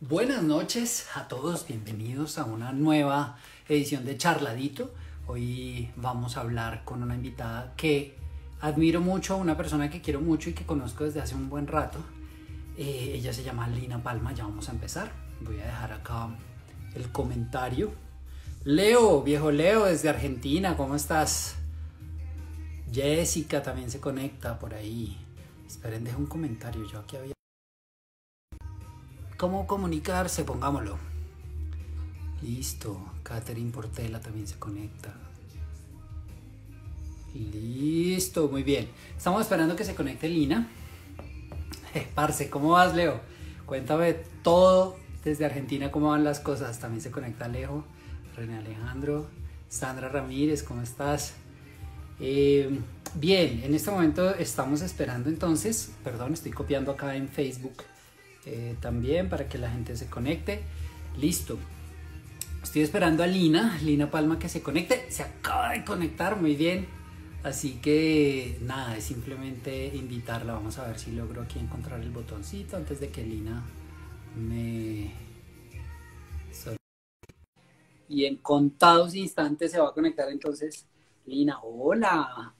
Buenas noches a todos, bienvenidos a una nueva edición de Charladito. Hoy vamos a hablar con una invitada que admiro mucho, una persona que quiero mucho y que conozco desde hace un buen rato. Eh, ella se llama Lina Palma, ya vamos a empezar. Voy a dejar acá el comentario. Leo, viejo Leo desde Argentina, ¿cómo estás? Jessica también se conecta por ahí. Esperen, deja un comentario. Yo aquí había. ¿Cómo comunicarse? Pongámoslo. Listo. Catherine Portela también se conecta. Listo, muy bien. Estamos esperando que se conecte Lina. Eh, parce, ¿cómo vas, Leo? Cuéntame todo desde Argentina, cómo van las cosas. También se conecta Alejo, René Alejandro, Sandra Ramírez, ¿cómo estás? Eh, bien, en este momento estamos esperando entonces, perdón, estoy copiando acá en Facebook eh, también para que la gente se conecte. Listo. Estoy esperando a Lina, Lina Palma que se conecte. Se acaba de conectar muy bien. Así que nada, es simplemente invitarla. Vamos a ver si logro aquí encontrar el botoncito antes de que Lina me... Y en contados instantes se va a conectar entonces Lina. Hola.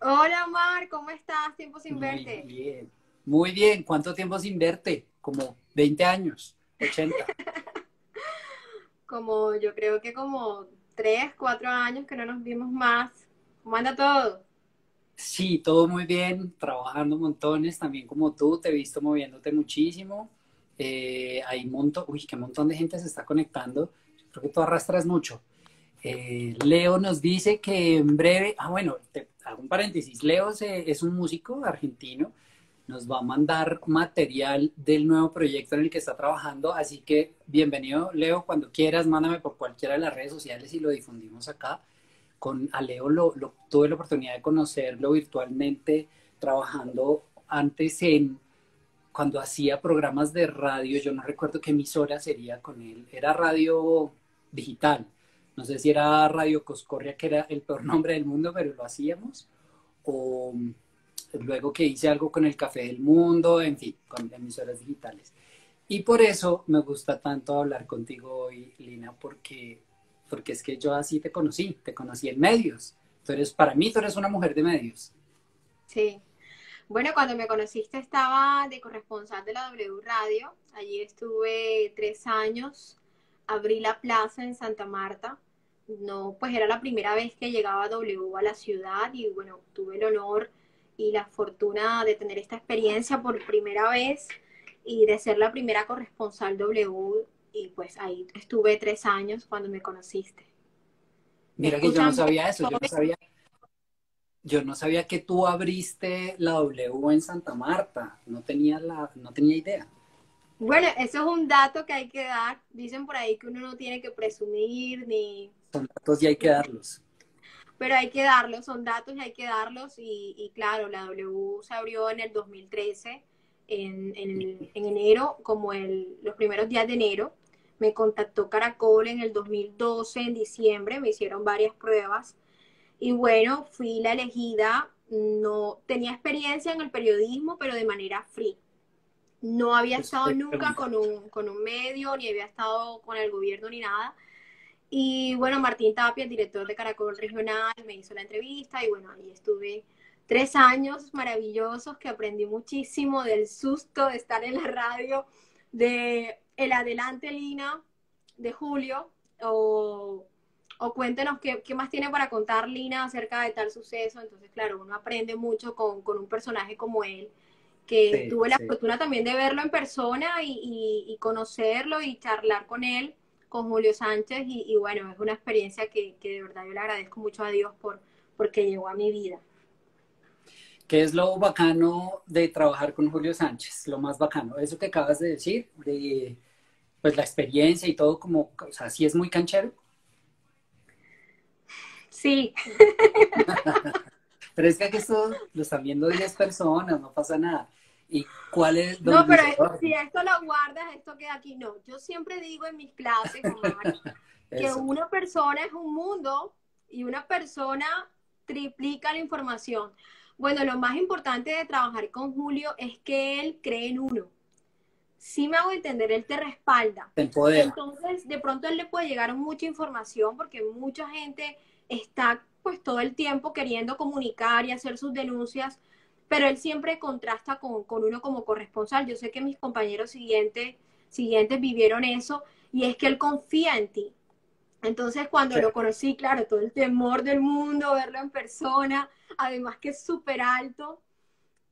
Hola Mar, ¿cómo estás? Tiempo sin Muy verte. bien. Muy bien. ¿Cuánto tiempo sin verte? Como 20 años, 80. Como yo creo que como tres, cuatro años que no nos vimos más. ¿Cómo anda todo? Sí, todo muy bien, trabajando montones, también como tú, te he visto moviéndote muchísimo. Eh, hay un montón, uy, qué montón de gente se está conectando. Yo creo que tú arrastras mucho. Eh, Leo nos dice que en breve, ah, bueno, te hago un paréntesis. Leo se- es un músico argentino, nos va a mandar material del nuevo proyecto en el que está trabajando, así que bienvenido, Leo, cuando quieras, mándame por cualquiera de las redes sociales y lo difundimos acá. Con a Leo lo, lo- tuve la oportunidad de conocerlo virtualmente, trabajando antes en, cuando hacía programas de radio, yo no recuerdo qué emisora sería con él, era radio digital, no sé si era Radio Coscorria, que era el peor nombre del mundo, pero lo hacíamos, o luego que hice algo con el Café del Mundo, en fin, con emisoras digitales. Y por eso me gusta tanto hablar contigo hoy, Lina, porque, porque es que yo así te conocí, te conocí en medios. Tú eres, para mí, tú eres una mujer de medios. Sí. Bueno, cuando me conociste estaba de corresponsal de la W Radio. Allí estuve tres años. Abrí la plaza en Santa Marta. No, pues era la primera vez que llegaba W a la ciudad y bueno, tuve el honor y la fortuna de tener esta experiencia por primera vez y de ser la primera corresponsal W y pues ahí estuve tres años cuando me conociste. Mira que yo no sabía eso, yo no sabía, yo no sabía que tú abriste la W en Santa Marta, no tenía la, no tenía idea. Bueno, eso es un dato que hay que dar. Dicen por ahí que uno no tiene que presumir ni... Son datos y hay que darlos. Pero hay que darlos, son datos y hay que darlos. Y, y claro, la W se abrió en el 2013, en, en, en enero, como el, los primeros días de enero. Me contactó Caracol en el 2012, en diciembre, me hicieron varias pruebas. Y bueno, fui la elegida. No tenía experiencia en el periodismo, pero de manera free. No había estado nunca con un, con un medio, ni había estado con el gobierno, ni nada. Y bueno, Martín Tapia, el director de Caracol Regional, me hizo la entrevista y bueno, ahí estuve tres años maravillosos que aprendí muchísimo del susto de estar en la radio, de el adelante Lina, de Julio, o, o cuéntenos qué, qué más tiene para contar Lina acerca de tal suceso. Entonces, claro, uno aprende mucho con, con un personaje como él que Sí, tuve la sí. fortuna también de verlo en persona y, y- y conocerlo y charlar con él, con Julio Sánchez, y, y bueno, es una experiencia que, que de verdad yo le agradezco mucho a Dios por porque llegó a mi vida. ¿Qué es lo bacano de trabajar con Julio Sánchez? Lo más bacano, eso que acabas de decir, de pues la experiencia y todo como, o sea, sí es muy canchero, Sí, pero es que aquí esto lo están viendo 10 personas, no pasa nada. ¿Y cuál es? no, pero si esto lo guardas, esto queda aquí. No, yo siempre digo en mis clases, Omar, que una persona es un mundo y una persona triplica la información. Bueno, lo más importante de trabajar con Julio es que él cree en uno. si me hago entender, él te respalda. Entonces, de pronto él le puede llegar mucha información porque mucha gente está pues todo el tiempo queriendo comunicar y hacer sus denuncias, pero él siempre contrasta con, uno como corresponsal. Yo sé que mis compañeros siguientes, siguientes vivieron eso y es que él confía en ti. Entonces, cuando lo conocí, claro, todo el temor del mundo, verlo en persona, además que es súper alto,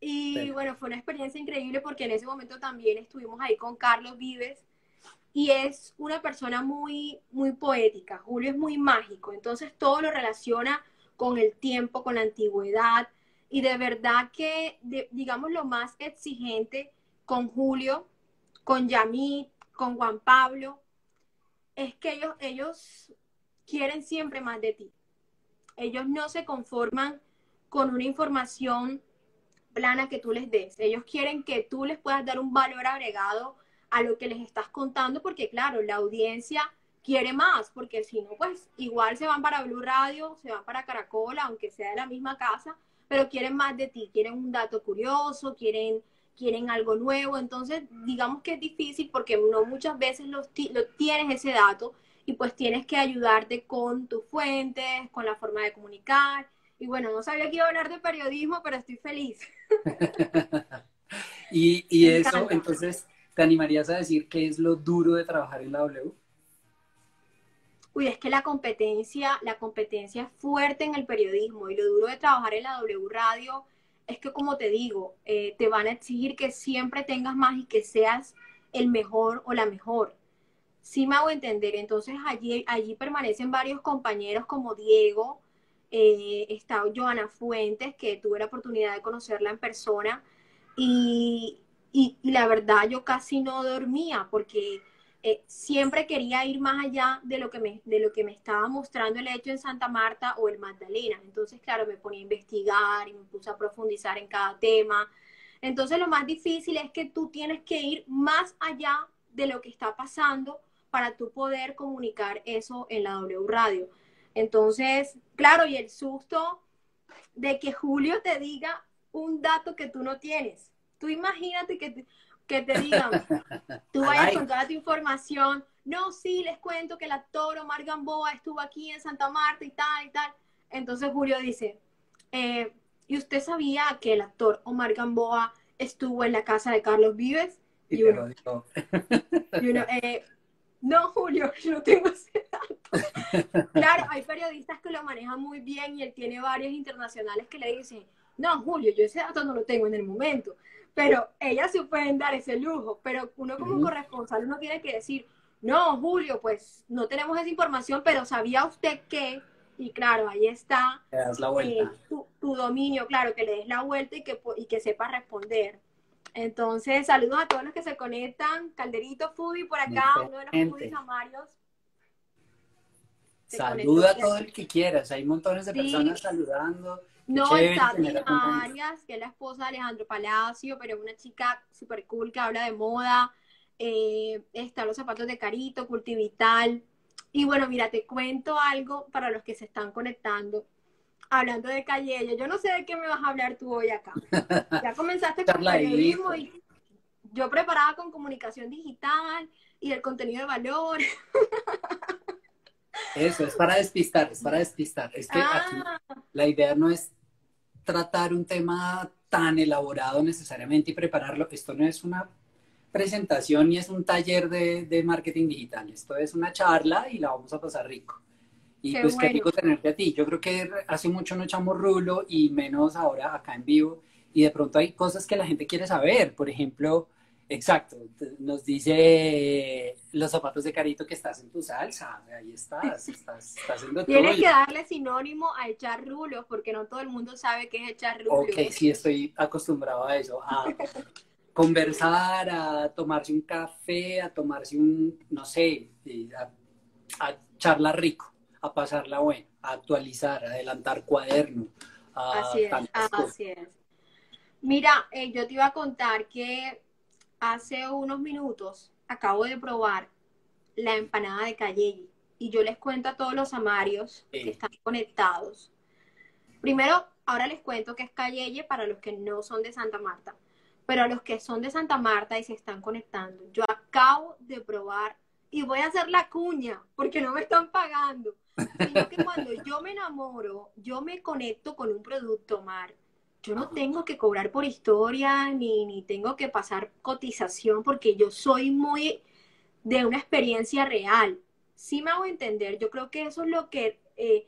y bueno, fue una experiencia increíble porque en ese momento también estuvimos ahí con Carlos Vives y es una persona muy, muy poética. Julio es muy mágico, entonces todo lo relaciona con el tiempo, con la antigüedad y de verdad que, digamos, lo más exigente con Julio, con Yamit, con Juan Pablo, es que ellos, ellos quieren siempre más de ti. Ellos no se conforman con una información plana que tú les des. Ellos quieren que tú les puedas dar un valor agregado a lo que les estás contando, porque claro, la audiencia quiere más, porque si no, pues igual se van para Blue Radio, se van para Caracol, aunque sea de la misma casa, pero quieren más de ti, quieren un dato curioso, quieren, quieren algo nuevo. Entonces, digamos que es difícil porque no muchas veces lo, lo tienes ese dato y pues tienes que ayudarte con tus fuentes, con la forma de comunicar y bueno, no sabía que iba a hablar de periodismo, pero estoy feliz. y, eso, entonces, ¿te animarías a decir qué es lo duro de trabajar en la W? Uy, es que la competencia, la competencia es fuerte en el periodismo y lo duro de trabajar en la W Radio es que, como te digo, eh, te van a exigir que siempre tengas más y que seas el mejor o la mejor. Sí me hago entender. Entonces allí, allí permanecen varios compañeros como Diego, eh, está Joana Fuentes, que tuve la oportunidad de conocerla en persona, y, la verdad yo casi no dormía porque eh, siempre quería ir más allá de lo, que me, de lo que me estaba mostrando el hecho en Santa Marta o el Magdalena. Entonces, claro, me ponía a investigar y me puse a profundizar en cada tema. Entonces, lo más difícil es que tú tienes que ir más allá de lo que está pasando para tú poder comunicar eso en la W Radio. Entonces, claro, y el susto de que Julio te diga un dato que tú no tienes. Tú imagínate que que te digan, tú vayas con toda tu información, no, sí, les cuento que el actor Omar Gamboa estuvo aquí en Santa Marta y tal y tal. Entonces Julio dice, eh, ¿y usted sabía que el actor Omar Gamboa estuvo en la casa de Carlos Vives? Y, uno, y uno eh, no, Julio, yo no tengo ese dato. claro, hay periodistas que lo manejan muy bien y él tiene varios internacionales que le dicen, no, Julio, yo ese dato no lo tengo en el momento. Pero ellas se pueden dar ese lujo. Pero uno como corresponsal, uno tiene que decir, no, Julio, pues no tenemos esa información, pero ¿sabía usted que? Y claro, ahí está eh, tu, dominio, claro, que le des la vuelta y que, y que sepa responder. Entonces, saludos a todos los que se conectan. Calderito Fubi por acá, uno de los Fubis amarios. Saluda a todo el que quieras. Hay montones de personas saludando. No, está Arias, que es la esposa de Alejandro Palacio, pero es una chica súper cool que habla de moda. Eh, están los zapatos de Carito, Cultivital. Y bueno, mira, te cuento algo para los que se están conectando hablando de Calle, yo no sé de qué me vas a hablar tú hoy acá. Ya comenzaste con periodismo y yo preparaba con comunicación digital y el contenido de valor. Eso, es para despistar, es para despistar. Es que aquí ah. la idea no es tratar un tema tan elaborado necesariamente y prepararlo. Esto no es una presentación ni es un taller de, de marketing digital. Esto es una charla y la vamos a pasar rico. Y pues qué rico tenerte a ti. Yo creo que hace mucho no echamos rulo y menos ahora acá en vivo. Y de pronto hay cosas que la gente quiere saber. Por ejemplo, exacto, nos dice los zapatos de Carito que estás en tu salsa. Ahí estás, estás, estás haciendo Tienes que darle sinónimo a echar rulos porque no todo el mundo sabe qué es echar rulos. Ok, sí, estoy acostumbrado a eso. A conversar, a tomarse un café, a tomarse un, no sé, a, a charlar rico a pasarla buena, a actualizar, a adelantar cuaderno. así es, así es. Mira, eh, yo te iba a contar que hace unos minutos acabo de probar la empanada de Calle y yo les cuento a todos los amarios que están conectados. Primero, ahora les cuento que es Calleye para los que no son de Santa Marta. Pero a los que son de Santa Marta y se están conectando, yo acabo de probar y voy a hacer la cuña porque no me están pagando. Sino que cuando yo me enamoro, yo me conecto con un producto, Mar. Yo no tengo que cobrar por historia ni, ni tengo que pasar cotización porque yo soy muy de una experiencia real. Sí me hago entender. Yo creo que eso es lo que, eh,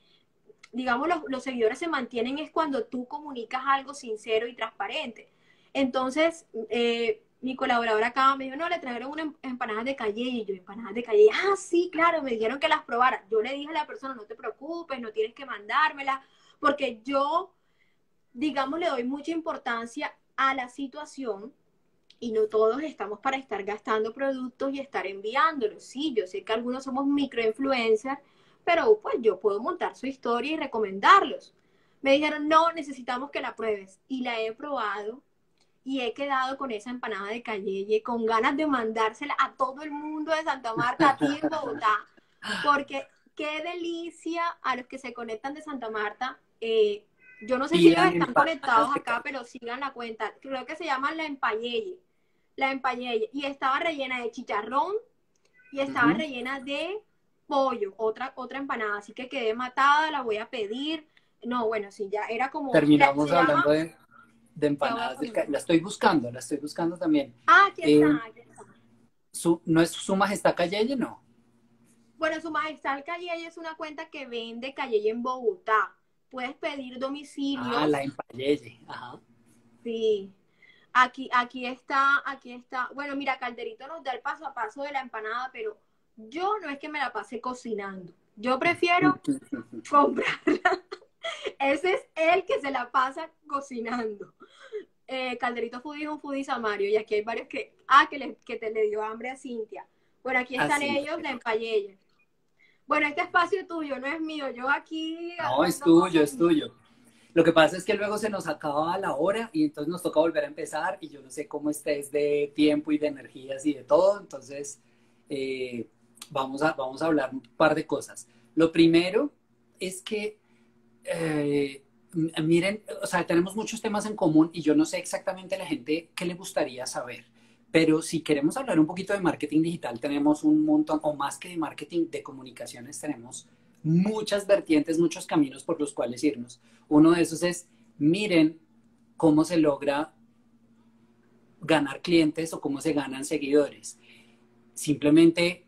digamos, los, los seguidores se mantienen es cuando tú comunicas algo sincero y transparente. Entonces, eh, mi colaboradora acá me dijo, no, le trajeron unas empanadas de calle y yo, empanadas de calle, ah, sí, claro, me dijeron que las probara. Yo le dije a la persona, no te preocupes, no tienes que mandármela, porque yo, digamos, le doy mucha importancia a la situación y no todos estamos para estar gastando productos y estar enviándolos. Sí, yo sé que algunos somos microinfluencers, pero pues yo puedo montar su historia y recomendarlos. Me dijeron, no, necesitamos que la pruebes. Y la he probado y he quedado con esa empanada de Calleye, con ganas de mandársela a todo el mundo de Santa Marta, a ti en Bogotá, porque qué delicia a los que se conectan de Santa Marta. Eh, yo no sé si ellos están conectados acá, pero sigan la cuenta. Creo que se llama la empayeye. La empayeye. Y estaba rellena de chicharrón y estaba rellena de pollo, otra, otra empanada. Así que quedé matada, la voy a pedir. No, bueno, sí, ya era como... Terminamos hablando de de empanadas del La estoy buscando, la estoy buscando también. Ah, aquí está, eh, aquí está. Su, ¿No es Su Majestad Calleye, no? Bueno, Su Majestad Calleye es una cuenta que vende Calleye en Bogotá. Puedes pedir domicilio. Ah, la Empayeye, ajá. Sí. Aquí, aquí está, aquí está. Bueno, mira, Calderito nos da el paso a paso de la empanada, pero yo no es que me la pase cocinando. Yo prefiero comprarla ese es el que se la pasa cocinando. Eh, Calderito Foodie es un foodie samario y aquí hay varios que, ah, que, le, que te le dio hambre a Cintia. Bueno, aquí están ellos, la empayelle. Bueno, este espacio es tuyo, no es mío. Yo aquí... No, es tuyo, es tuyo. Lo que pasa es que luego se nos acaba la hora y entonces nos toca volver a empezar y yo no sé cómo estés de tiempo y de energías y de todo. Entonces, eh, vamos, a, vamos a hablar un par de cosas. Lo primero es que eh, miren, o sea, tenemos muchos temas en común y yo no sé exactamente a la gente qué le gustaría saber. Pero si queremos hablar un poquito de marketing digital, tenemos un montón, o más que de marketing, de comunicaciones, tenemos muchas vertientes, muchos caminos por los cuales irnos. Uno de esos es, miren cómo se logra ganar clientes o cómo se ganan seguidores. Simplemente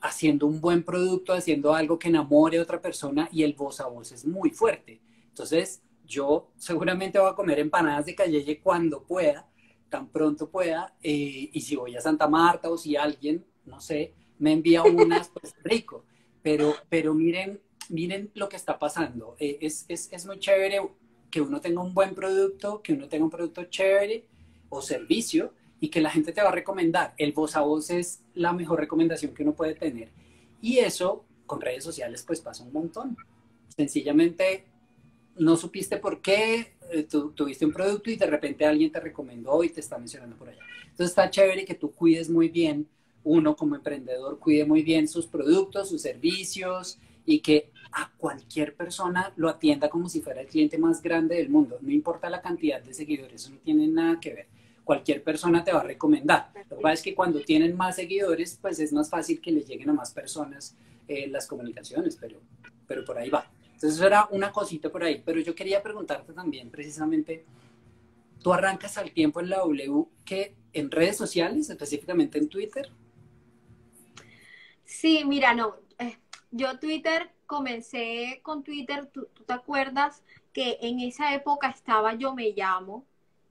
haciendo un buen producto, haciendo algo que enamore a otra persona y el voz a voz es muy fuerte. Entonces, yo seguramente voy a comer empanadas de Calleye cuando pueda, tan pronto pueda, eh, y si voy a Santa Marta o si alguien, no sé, me envía unas, pues rico. Pero, pero miren, miren lo que está pasando. Eh, es, es, es muy chévere que uno tenga un buen producto, que uno tenga un producto chévere o servicio, y que la gente te va a recomendar. El voz a voz es la mejor recomendación que uno puede tener. Y eso con redes sociales pues pasa un montón. Sencillamente no supiste por qué eh, tuviste un producto y de repente alguien te recomendó y te está mencionando por allá. Entonces está chévere que tú cuides muy bien, uno como emprendedor cuide muy bien sus productos, sus servicios y que a cualquier persona lo atienda como si fuera el cliente más grande del mundo. No importa la cantidad de seguidores, eso no tiene nada que ver cualquier persona te va a recomendar. Lo que pasa es que cuando tienen más seguidores, pues es más fácil que les lleguen a más personas eh, las comunicaciones, pero, pero por ahí va. Entonces eso era una cosita por ahí, pero yo quería preguntarte también precisamente, tú arrancas al tiempo en la W que en redes sociales, específicamente en Twitter. Sí, mira, no, eh, yo Twitter comencé con Twitter, ¿tú, ¿tú, te acuerdas que en esa época estaba Yo Me Llamo?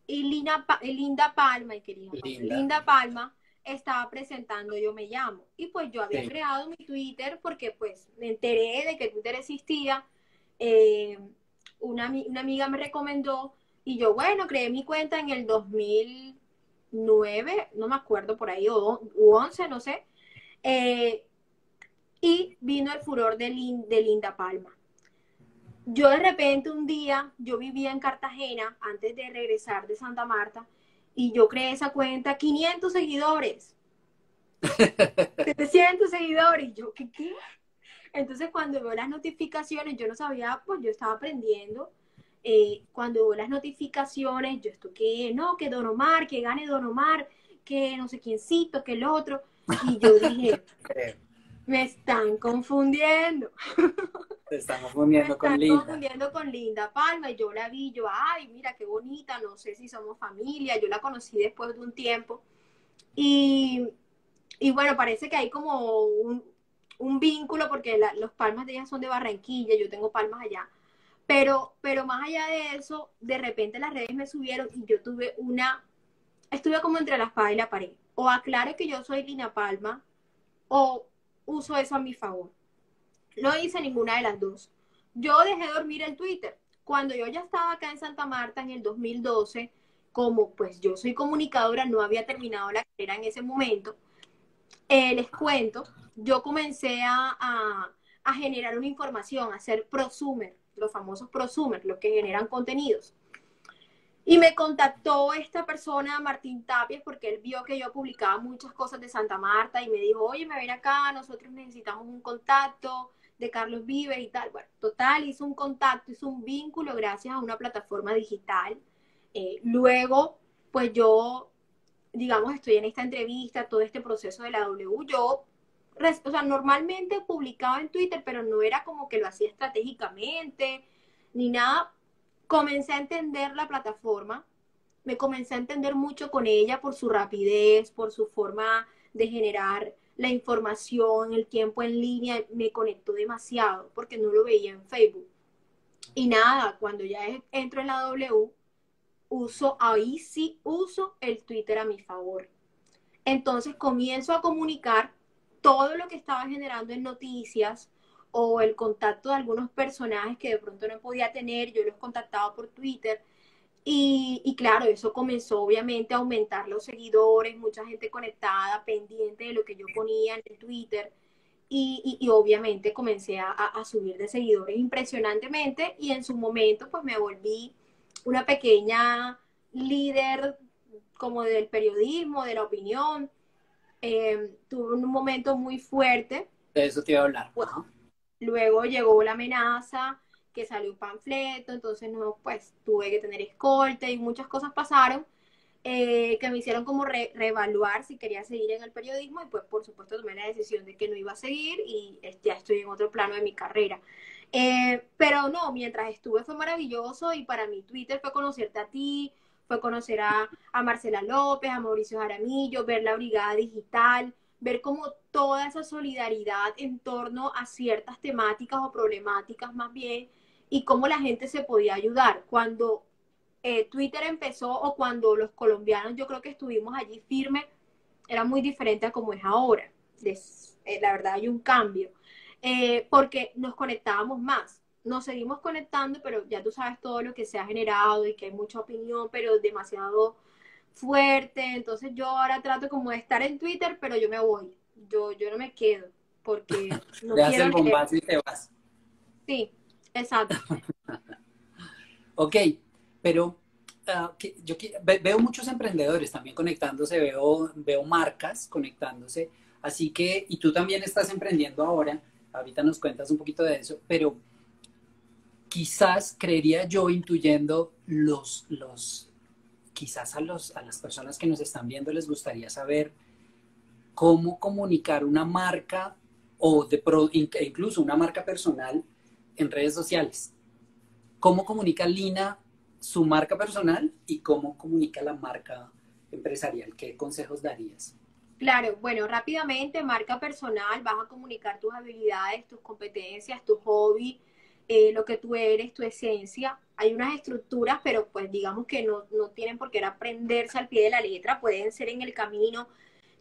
y Linda, Linda Palma, y querida Linda. Palma estaba presentando Yo Me Llamo. Y pues yo había creado mi Twitter porque pues me enteré de que Twitter existía. Eh, una, una, amiga me recomendó y yo, bueno, creé mi cuenta en el 2009, no me acuerdo por ahí, o, 11, no sé. Eh, y vino el furor de, de Linda Palma yo de repente un día, yo vivía en Cartagena antes de regresar de Santa Marta y yo creé esa cuenta, 500 seguidores. 700 seguidores. yo, ¿qué qué? Entonces cuando veo las notificaciones, yo no sabía, pues yo estaba aprendiendo. eh, cuando las notificaciones, yo esto que, no, que Don Omar, que gane Don Omar, que no sé quiéncito, que el otro. Y yo dije, me están confundiendo. Te están confundiendo con Linda. Me confundiendo con Linda Palma y yo la vi, yo, ay, mira qué bonita, no sé si somos familia, yo la conocí después de un tiempo. Y, y bueno, parece que hay como un, un vínculo porque los palmas de ella son de Barranquilla, yo tengo palmas allá. Pero, pero más allá de eso, de repente las redes me subieron y yo tuve una, estuve como entre la espada y la pared. O aclaro que yo soy Lina Palma, o uso eso a mi favor. No hice ninguna de las dos. Yo dejé dormir el Twitter. Cuando yo ya estaba acá en Santa Marta en el 2012, como pues yo soy comunicadora, no había terminado la carrera en ese momento, eh, les cuento, yo comencé a, a, generar una información, a hacer prosumer, los famosos prosumers, los que generan contenidos. Y me contactó esta persona, Martín Tapias, porque él vio que yo publicaba muchas cosas de Santa Marta y me dijo, oye, me ven acá, nosotros necesitamos un contacto de Carlos Vives y tal. Bueno, total, hizo un contacto, hizo un vínculo gracias a una plataforma digital. Eh, luego, pues yo, digamos, estoy en esta entrevista, todo este proceso de la W, yo, o sea, normalmente publicaba en Twitter, pero no era como que lo hacía estratégicamente, ni nada, comencé a entender la plataforma, me comencé a entender mucho con ella por su rapidez, por su forma de generar la información, el tiempo en línea, me conectó demasiado porque no lo veía en Facebook. Y nada, cuando ya entro en la W, uso, ahí sí uso el Twitter a mi favor. Entonces comienzo a comunicar todo lo que estaba generando en noticias, o el contacto de algunos personajes que de pronto no podía tener, yo los contactaba por Twitter. Y, claro, eso comenzó obviamente a aumentar los seguidores, mucha gente conectada, pendiente de lo que yo ponía en el Twitter. Y, obviamente comencé a, a, subir de seguidores impresionantemente y en su momento pues me volví una pequeña líder como del periodismo, de la opinión. Eh, tuve un momento muy fuerte. De eso te iba a hablar. Luego llegó la amenaza, que salió un panfleto, entonces no, pues tuve que tener escolta y muchas cosas pasaron eh, que me hicieron como reevaluar si quería seguir en el periodismo y pues por supuesto tomé la decisión de que no iba a seguir y ya estoy en otro plano de mi carrera. Eh, pero no, mientras estuve fue maravilloso y para mí Twitter fue conocerte a ti, fue conocer a, Marcela López, a Mauricio Jaramillo, ver la Brigada Digital, ver como toda esa solidaridad en torno a ciertas temáticas o problemáticas más bien y cómo la gente se podía ayudar. Cuando eh, Twitter empezó o cuando los colombianos yo creo que estuvimos allí firmes, era muy diferente a como es ahora. Eh, la verdad hay un cambio, eh, porque nos conectábamos más. Nos seguimos conectando, pero ya tú sabes todo lo que se ha generado y que hay mucha opinión, pero demasiado fuerte. Entonces yo ahora trato como de estar en Twitter, pero yo me voy. Yo, yo no me quedo porque no quiero el bombazo y te vas. Sí, exacto. ok, pero ah, yo veo muchos emprendedores también conectándose, veo, veo marcas conectándose, así que, y tú también estás emprendiendo ahora, ahorita nos cuentas un poquito de eso, pero quizás creería yo intuyendo los, los, quizás a, los, a las personas que nos están viendo les gustaría saber cómo comunicar una marca o de incluso una marca personal en redes sociales. ¿Cómo comunica Lina su marca personal y cómo comunica la marca empresarial? ¿Qué consejos darías? Claro, bueno, rápidamente, marca personal, vas a comunicar tus habilidades, tus competencias, tu hobby, eh, lo que tú eres, tu esencia. Hay unas estructuras, pero pues digamos que no, no tienen por qué aprenderse al pie de la letra, pueden ser en el camino,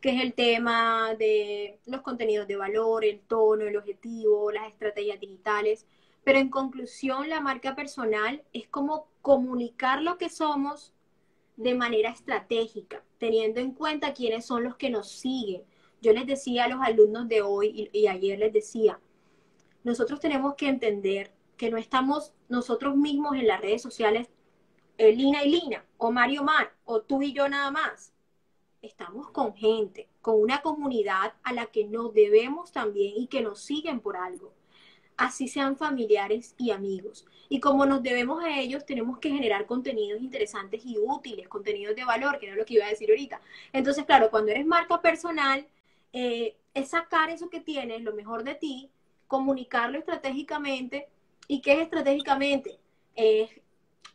que es el tema de los contenidos de valor, el tono, el objetivo, las estrategias digitales. Pero en conclusión, la marca personal es como comunicar lo que somos de manera estratégica, teniendo en cuenta quiénes son los que nos siguen. Yo les decía a los alumnos de hoy y, ayer les decía, nosotros tenemos que entender que no estamos nosotros mismos en las redes sociales, eh, Lina y Lina, o Mario Mar, o tú y yo nada más. Estamos con gente, con una comunidad a la que nos debemos también y que nos siguen por algo. Así sean familiares y amigos. Y como nos debemos a ellos, tenemos que generar contenidos interesantes y útiles, contenidos de valor, que era lo que iba a decir ahorita. Entonces, claro, cuando eres marca personal, eh, es sacar eso que tienes, lo mejor de ti, comunicarlo estratégicamente. ¿Y qué es estratégicamente? Es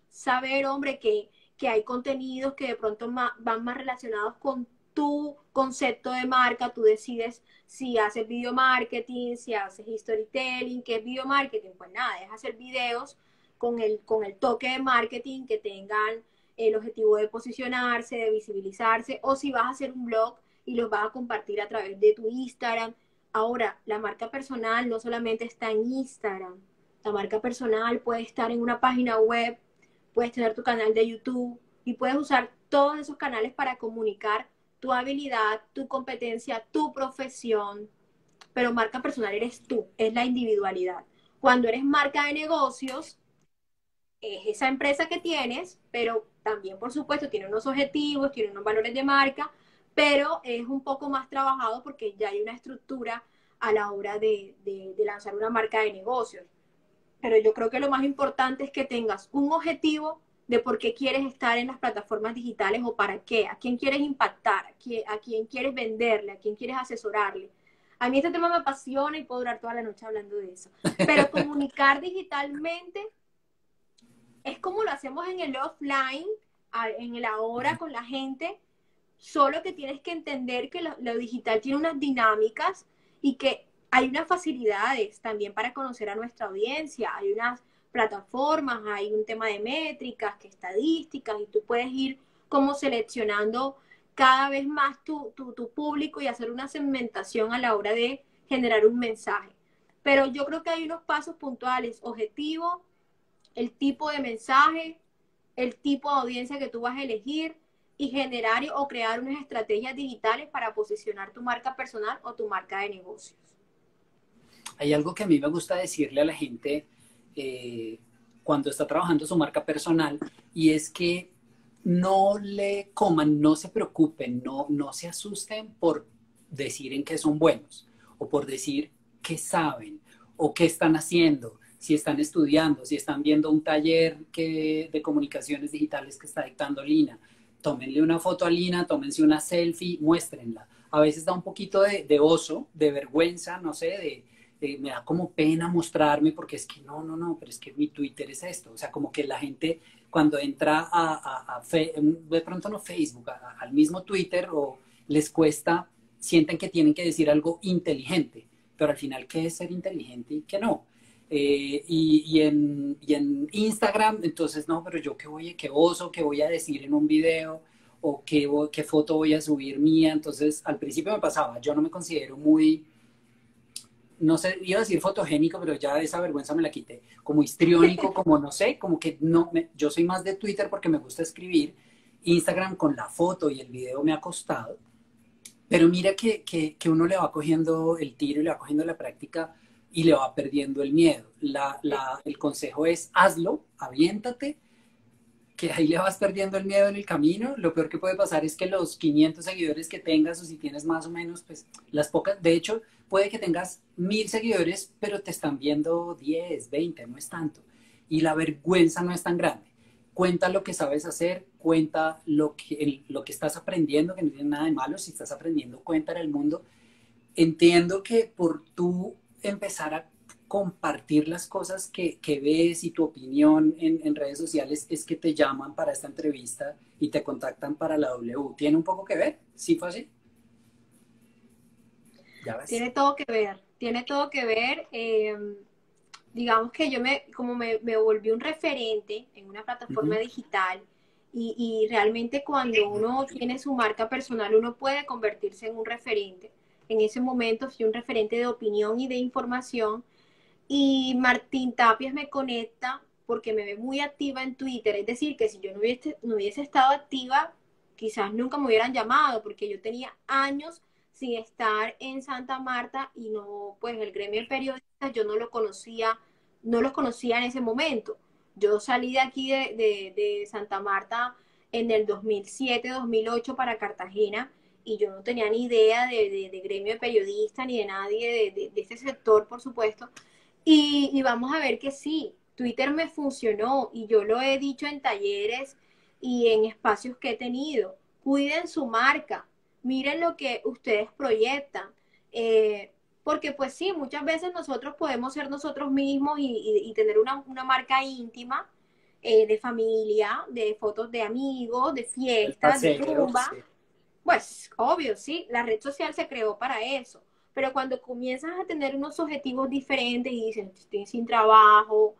saber, hombre, que, que hay contenidos que de pronto van más relacionados con tu concepto de marca, tú decides si haces video marketing, si haces storytelling, qué es video marketing, pues nada, es hacer videos con el, con el toque de marketing que tengan el objetivo de posicionarse, de visibilizarse, o si vas a hacer un blog y los vas a compartir a través de tu Instagram. Ahora, la marca personal no solamente está en Instagram, la marca personal puede estar en una página web, puedes tener tu canal de YouTube y puedes usar todos esos canales para comunicar tu habilidad, tu competencia, tu profesión, pero marca personal eres tú, es la individualidad. Cuando eres marca de negocios, es esa empresa que tienes, pero también, por supuesto, tiene unos objetivos, tiene unos valores de marca, pero es un poco más trabajado porque ya hay una estructura a la hora de, de lanzar una marca de negocios. Pero yo creo que lo más importante es que tengas un objetivo de por qué quieres estar en las plataformas digitales o para qué, a quién quieres impactar, a quién, quieres venderle, a quién quieres asesorarle. A mí este tema me apasiona y puedo durar toda la noche hablando de eso. Pero comunicar digitalmente es como lo hacemos en el offline, en el ahora con la gente, solo que tienes que entender que lo, lo digital tiene unas dinámicas y que hay unas facilidades también para conocer a nuestra audiencia, hay unas plataformas, hay un tema de métricas, que estadísticas, y tú puedes ir como seleccionando cada vez más tu, tu, público y hacer una segmentación a la hora de generar un mensaje. Pero yo creo que hay unos pasos puntuales, objetivo, el tipo de mensaje, el tipo de audiencia que tú vas a elegir y generar o crear unas estrategias digitales para posicionar tu marca personal o tu marca de negocios. Hay algo que a mí me gusta decirle a la gente eh, cuando está trabajando su marca personal y es que no le coman, no se preocupen, no, no se asusten por decir en qué son buenos o por decir qué saben o qué están haciendo, si están estudiando, si están viendo un taller que, de comunicaciones digitales que está dictando Lina. Tómenle una foto a Lina, tómense una selfie, muéstrenla. A veces da un poquito de, de oso, de vergüenza, no sé, de, este, me da como pena mostrarme porque es que no, no, no, pero es que mi Twitter es esto. O sea, como que la gente cuando entra a, a, de pronto no Facebook, al mismo Twitter o les cuesta, sienten que tienen que decir algo inteligente, pero al final, ¿qué es ser inteligente y qué no? Eh, y, en, Instagram, entonces, no, pero yo qué voy, qué oso, qué voy a decir en un video o qué, qué foto voy a subir mía. Entonces, al principio me pasaba, yo no me considero muy no sé, iba a decir fotogénico, pero ya esa vergüenza me la quité, como histriónico, como no sé, como que no, yo soy más de Twitter porque me gusta escribir, Instagram con la foto y el video me ha costado, pero mira que, que, que uno le va cogiendo el tiro y le va cogiendo la práctica y le va perdiendo el miedo. La, la, el consejo es hazlo, aviéntate, que ahí le vas perdiendo el miedo en el camino. Lo peor que puede pasar es que los 500 seguidores que tengas o si tienes más o menos, pues las pocas, de hecho, puede que tengas mil seguidores, pero te están viendo 10, 20, no es tanto. Y la vergüenza no es tan grande. Cuenta lo que sabes hacer, cuenta lo que, lo que estás aprendiendo, que no tiene nada de malo. Si estás aprendiendo, cuenta en el mundo. Entiendo que por tú empezar a compartir las cosas que, que ves y tu opinión en, en, redes sociales es que te llaman para esta entrevista y te contactan para la W. ¿Tiene un poco que ver? ¿Sí fue así? Tiene todo que ver, tiene todo que ver. Em, digamos que yo me, como me, me, volví un referente en una plataforma digital y, y, realmente cuando uno tiene su marca personal, uno puede convertirse en un referente. En ese momento fui un referente de opinión y de información y Martín Tapias me conecta porque me ve muy activa en Twitter. Es decir, que si yo no hubiese, no hubiese estado activa, quizás nunca me hubieran llamado porque yo tenía años sin estar en Santa Marta y no, pues el gremio de periodistas yo no lo conocía, no los conocía en ese momento. Yo salí de aquí de, de, Santa Marta en el 2007, 2008 para Cartagena y yo no tenía ni idea de, de gremio de periodistas ni de nadie de, de, este sector, por supuesto. Y, y vamos a ver que sí, Twitter me funcionó y yo lo he dicho en talleres y en espacios que he tenido. Cuiden su marca, miren lo que ustedes proyectan. Eh, porque pues sí, muchas veces nosotros podemos ser nosotros mismos y, tener una, marca íntima eh, de familia, de fotos de amigos, de fiestas, de rumba. Pues obvio, sí, la red social se creó para eso. Pero cuando comienzas a tener unos objetivos diferentes y dices, estoy sin trabajo,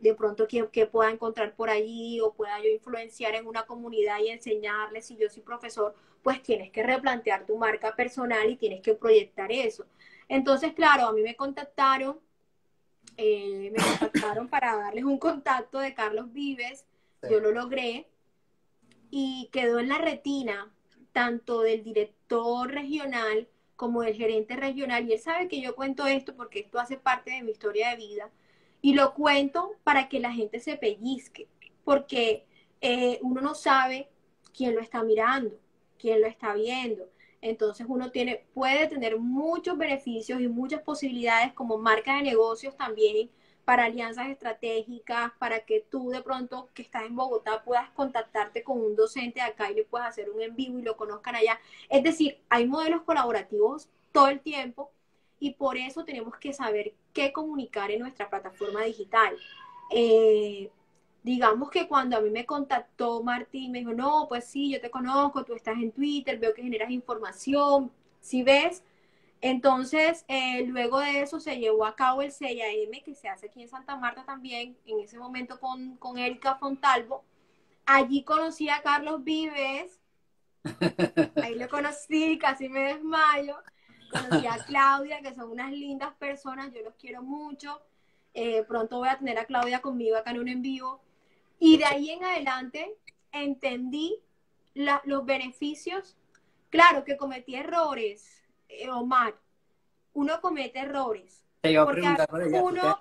de pronto que, pueda encontrar por allí o pueda yo influenciar en una comunidad y enseñarles si yo soy profesor, pues tienes que replantear tu marca personal y tienes que proyectar eso. Entonces, claro, a mí me contactaron, eh, me contactaron para darles un contacto de Carlos Vives, yo lo logré y quedó en la retina tanto del director regional como del gerente regional. Y él sabe que yo cuento esto porque esto hace parte de mi historia de vida y lo cuento para que la gente se pellizque, porque eh, uno no sabe quién lo está mirando, quién lo está viendo. Entonces uno tiene, puede tener muchos beneficios y muchas posibilidades como marca de negocios también para alianzas estratégicas, para que tú de pronto que estás en Bogotá puedas contactarte con un docente de acá y le puedas hacer un en vivo y lo conozcan allá. Es decir, hay modelos colaborativos todo el tiempo y por eso tenemos que saber qué comunicar en nuestra plataforma digital. Eh, digamos que cuando a mí me contactó Martín, me dijo, no, pues sí, yo te conozco, tú estás en Twitter, veo que generas información, si ves. Entonces, eh, luego de eso se llevó a cabo el CIAM, que se hace aquí en Santa Marta también, en ese momento con, con Erika Fontalvo. Allí conocí a Carlos Vives, ahí lo conocí, casi me desmayo conocí a Claudia, que son unas lindas personas, yo los quiero mucho. Eh, pronto voy a tener a Claudia conmigo acá en un en vivo. Y de ahí en adelante entendí los beneficios. Claro que cometí errores, eh, Omar. Uno comete errores. Te iba a preguntar uno,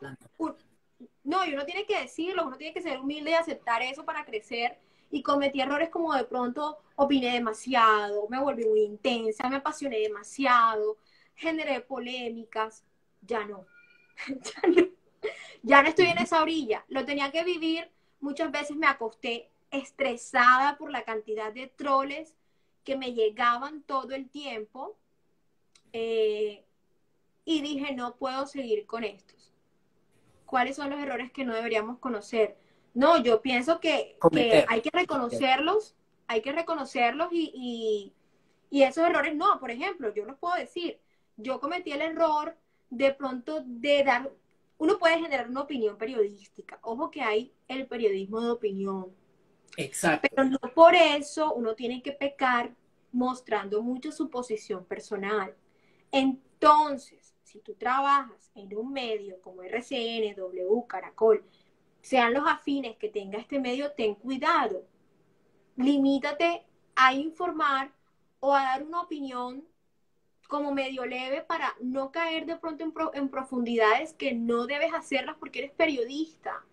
no, y uno tiene que decirlo, uno tiene que ser humilde y aceptar eso para crecer y cometí errores como de pronto opiné demasiado, me volví muy intensa, me apasioné demasiado, generé polémicas, ya no, ya no, ya no estoy en esa orilla, lo tenía que vivir, muchas veces me acosté estresada por la cantidad de troles que me llegaban todo el tiempo eh, y dije, no puedo seguir con estos. ¿Cuáles son los errores que no deberíamos conocer? No, yo pienso que, hay que reconocerlos, hay que reconocerlos y, esos errores no, por ejemplo, yo los puedo decir, yo cometí el error de pronto de dar, uno puede generar una opinión periodística, ojo que hay el periodismo de opinión. Exacto. Pero no por eso uno tiene que pecar mostrando mucho su posición personal. Entonces, si tú trabajas en un medio como RCN, W, Caracol, sean los afines que tenga este medio, ten cuidado. Limítate a informar o a dar una opinión como medio leve para no caer de pronto en, profundidades que no debes hacerlas porque eres periodista.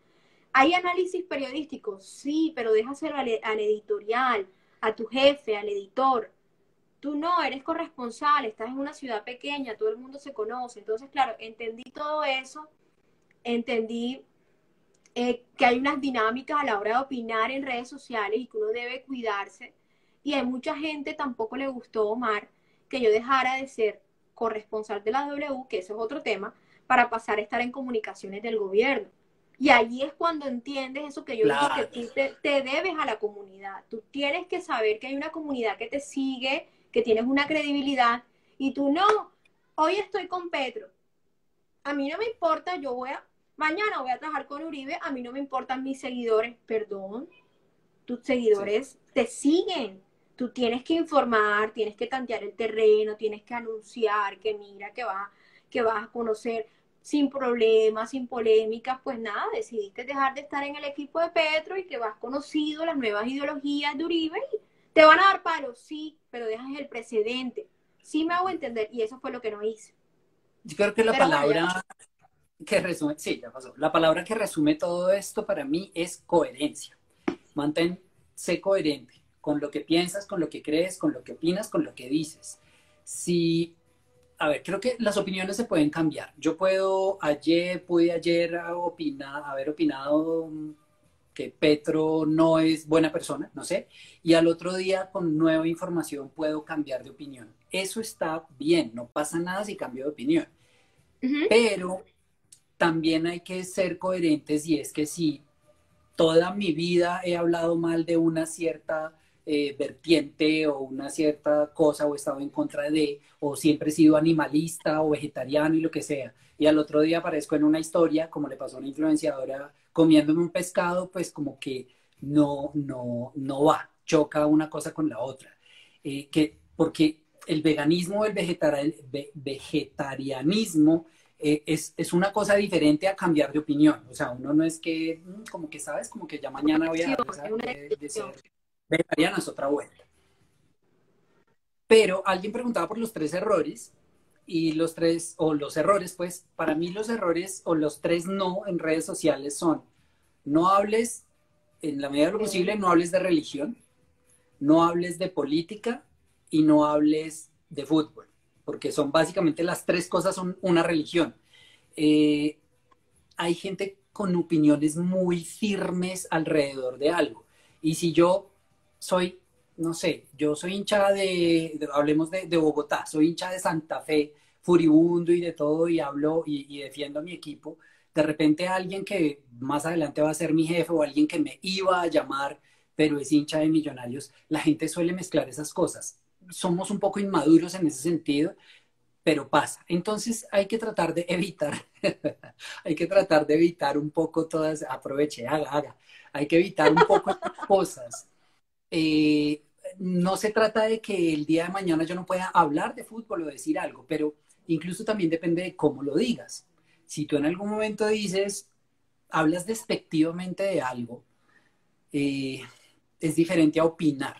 Hay análisis periodísticos, sí, pero déjaselo al, al editorial, a tu jefe, al editor. Tú no, eres corresponsal, estás en una ciudad pequeña, todo el mundo se conoce. Entonces, claro, entendí todo eso, entendí eh, que hay unas dinámicas a la hora de opinar en redes sociales y que uno debe cuidarse. Y hay mucha gente, tampoco le gustó, Omar, que yo dejara de ser corresponsal de la W, que eso es otro tema, para pasar a estar en comunicaciones del gobierno. Y allí es cuando entiendes eso que yo digo, que tú te, te, debes a la comunidad. Tú tienes que saber que hay una comunidad que te sigue, que tienes una credibilidad, y tú no, hoy estoy con Petro. A mí no me importa, yo voy a, mañana voy a trabajar con Uribe, a mí no me importan mis seguidores, perdón, tus seguidores te siguen. Tú tienes que informar, tienes que tantear el terreno, tienes que anunciar que mira, que vas, que vas a conocer sin problemas, sin polémicas, pues nada, decidiste dejar de estar en el equipo de Petro y que vas conocido las nuevas ideologías de Uribe y te van a dar palos, sí, pero dejas el precedente. Sí me hago entender y eso fue lo que no hice. Yo creo que la palabra, que resume, sí, ya pasó. La palabra que resume todo esto para mí es coherencia. Manténse coherente con lo que piensas, con lo que crees, con lo que opinas, con lo que dices. Si a ver, creo que las opiniones se pueden cambiar. Yo puedo, ayer, pude ayer opinar, haber opinado que Petro no es buena persona, no sé, y al otro día con nueva información puedo cambiar de opinión. Eso está bien, no pasa nada si cambio de opinión. Pero también hay que ser coherentes y es que si toda mi vida he hablado mal de una cierta eh, vertiente o una cierta cosa o he estado en contra de, o siempre he sido animalista o vegetariano y lo que sea, y al otro día aparezco en una historia, como le pasó a una influenciadora comiéndome un pescado, pues como que no, no, no va, choca una cosa con la otra. Eh, que, porque el veganismo el vegetarianismo eh, es, es, una cosa diferente a cambiar de opinión. O sea, uno no es que, mm, como que sabes, como que ya mañana voy a ser vegetariana, es otra vuelta. Pero alguien preguntaba por los tres errores y los tres, o los errores, pues para mí los errores o los tres no en redes sociales son, no hables, en la medida de lo posible, no hables de religión, no hables de política y no hables de fútbol porque son básicamente las tres cosas, son una religión. Eh, hay gente con opiniones muy firmes alrededor de algo. Y si yo soy, no sé, yo soy hincha de, hablemos de, Bogotá, soy hincha de Santa Fe, furibundo y de todo, y hablo y, y defiendo a mi equipo, de repente alguien que más adelante va a ser mi jefe o alguien que me iba a llamar, pero es hincha de millonarios, la gente suele mezclar esas cosas somos un poco inmaduros en ese sentido, pero pasa. Entonces hay que tratar de evitar, hay que tratar de evitar un poco todas, aproveche, haga, haga, hay que evitar un poco cosas. Eh, no se trata de que el día de mañana yo no pueda hablar de fútbol o decir algo, pero incluso también depende de cómo lo digas. Si tú en algún momento dices, hablas despectivamente de algo, eh, es diferente a opinar.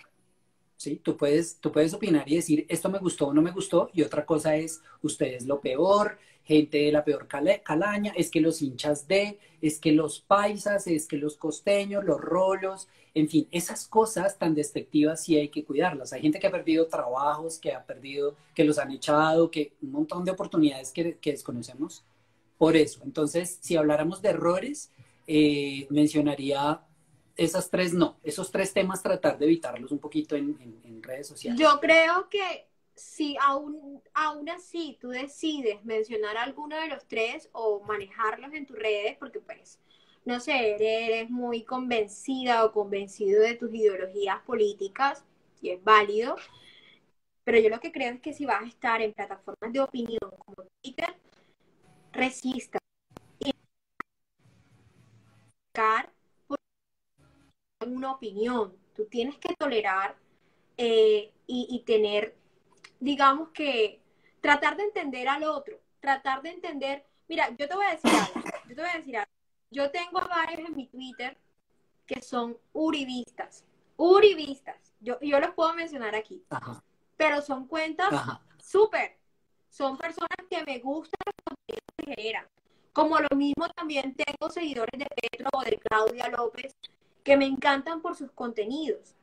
¿Sí? Tú puedes, tú puedes opinar y decir, esto me gustó o no me gustó, y otra cosa es, usted es lo peor, gente de la peor calaña, es que los hinchas de, es que los paisas, es que los costeños, los rolos, en fin, esas cosas tan despectivas sí hay que cuidarlas. Hay gente que ha perdido trabajos, que ha perdido, que los han echado, que un montón de oportunidades que, desconocemos por eso. Entonces, si habláramos de errores, eh, mencionaría esas tres no, esos tres temas tratar de evitarlos un poquito en, redes sociales. Yo creo que si aún, aún así tú decides mencionar alguno de los tres o manejarlos en tus redes, porque pues, no sé, eres muy convencida o convencido de tus ideologías políticas, y es válido, pero yo lo que creo es que si vas a estar en plataformas de opinión como Twitter, resista. Y una opinión, tú tienes que tolerar eh, y, tener, digamos que, tratar de entender al otro, tratar de entender, mira, yo te voy a decir algo, yo te voy a decir algo, yo tengo varios en mi Twitter que son uribistas, uribistas, yo, yo los puedo mencionar aquí, pero son cuentas súper, son personas que me gustan que generan. Como lo mismo también tengo seguidores de Petro o de Claudia López, que me encantan por sus contenidos.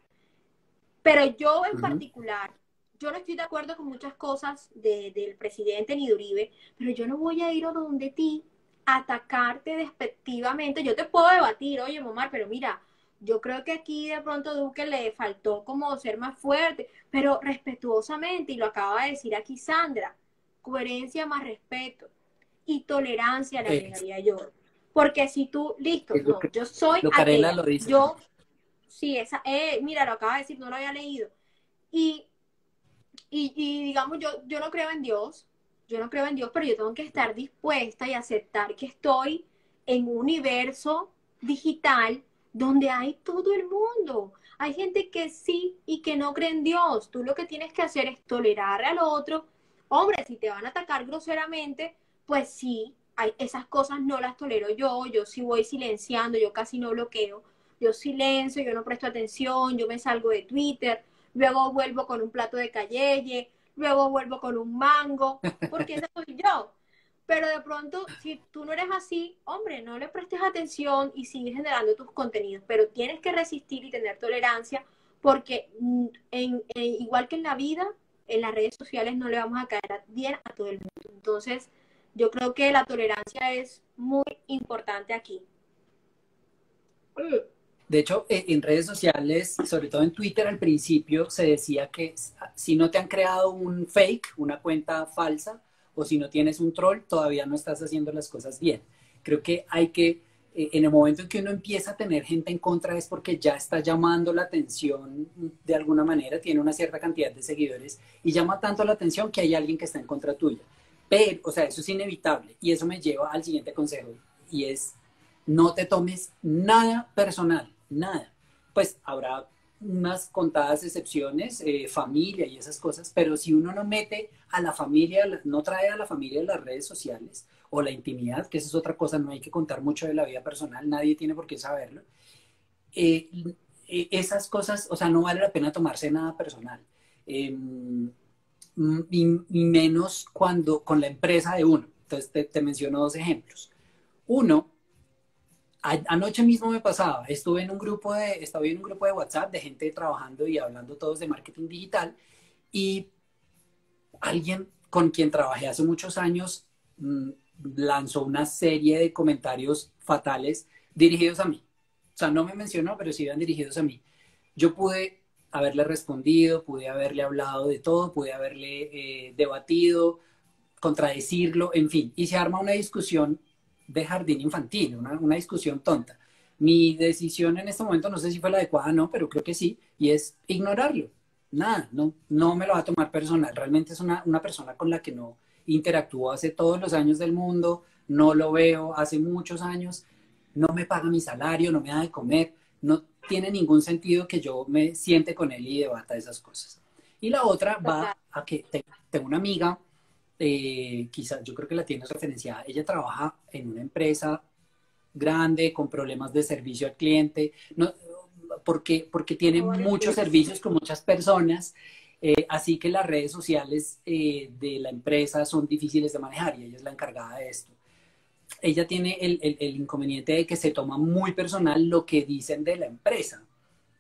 Pero yo en particular, yo no estoy de acuerdo con muchas cosas del presidente ni de Uribe, pero yo no voy a ir a donde ti a atacarte despectivamente. Yo te puedo debatir, oye, Momar, pero mira, yo creo que aquí de pronto Duque le faltó como ser más fuerte, pero respetuosamente, y lo acaba de decir aquí Sandra, coherencia más respeto y tolerancia, le agregaría yo. Porque si tú, listo, no, yo soy lo dice. Yo, sí, esa, eh, mira, lo acaba de decir, no lo había leído. Y, y, digamos, yo, yo no creo en Dios, yo no creo en Dios, pero yo tengo que estar dispuesta y aceptar que estoy en un universo digital donde hay todo el mundo. Hay gente que sí y que no cree en Dios. Tú lo que tienes que hacer es tolerar al otro. Hombre, si te van a atacar groseramente, pues sí, esas cosas no las tolero yo, yo sí voy silenciando, yo casi no bloqueo, yo silencio, yo no presto atención, yo me salgo de Twitter, luego vuelvo con un plato de calleye, luego vuelvo con un mango, porque eso soy yo. Pero de pronto, si tú no eres así, hombre, no le prestes atención y sigues generando tus contenidos, pero tienes que resistir y tener tolerancia, porque mm, en, igual que en la vida, en las redes sociales no le vamos a caer bien a todo el mundo. Entonces, yo creo que la tolerancia es muy importante aquí. De hecho, eh, en redes sociales, sobre todo en Twitter al principio, se decía que si no te han creado un fake, una cuenta falsa, o si no tienes un troll, todavía no estás haciendo las cosas bien. Creo que hay que, eh, en el momento en que uno empieza a tener gente en contra es porque ya está llamando la atención de alguna manera, tiene una cierta cantidad de seguidores y llama tanto la atención que hay alguien que está en contra tuya. Pero, o sea, eso es inevitable y eso me lleva al siguiente consejo y es no te tomes nada personal, nada. Pues habrá unas contadas excepciones, eh, familia y esas cosas, pero si uno no mete a la familia, no trae a la familia las redes sociales o la intimidad, que esa es otra cosa, no hay que contar mucho de la vida personal, nadie tiene por qué saberlo. Eh, eh, esas cosas, o sea, no vale la pena tomarse nada personal. Em, y, menos cuando con la empresa de uno. Entonces te, te menciono dos ejemplos. Uno, anoche mismo me pasaba, estuve en un grupo de, estaba en un grupo de WhatsApp de gente trabajando y hablando todos de marketing digital y alguien con quien trabajé hace muchos años mm, lanzó una serie de comentarios fatales dirigidos a mí. O sea, no me mencionó, pero sí iban dirigidos a mí. Yo pude haberle respondido, pude haberle hablado de todo, pude haberle eh, debatido, contradecirlo, en fin. Y se arma una discusión de jardín infantil, una, una, discusión tonta. Mi decisión en este momento, no sé si fue la adecuada o no, pero creo que sí, y es ignorarlo. Nada, no, no me lo va a tomar personal. Realmente es una, una persona con la que no interactúo hace todos los años del mundo, no lo veo hace muchos años, no me paga mi salario, no me da de comer, no tiene ningún sentido que yo me siente con él y debata esas cosas. Y la otra va a que tengo una amiga eh, quizás yo creo que la tienes referenciada, ella trabaja en una empresa grande con problemas de servicio al cliente, no, porque, porque tiene muchos servicios con muchas personas, eh, así que las redes sociales eh, de la empresa son difíciles de manejar y ella es la encargada de esto. Ella tiene el, el, inconveniente de que se toma muy personal lo que dicen de la empresa.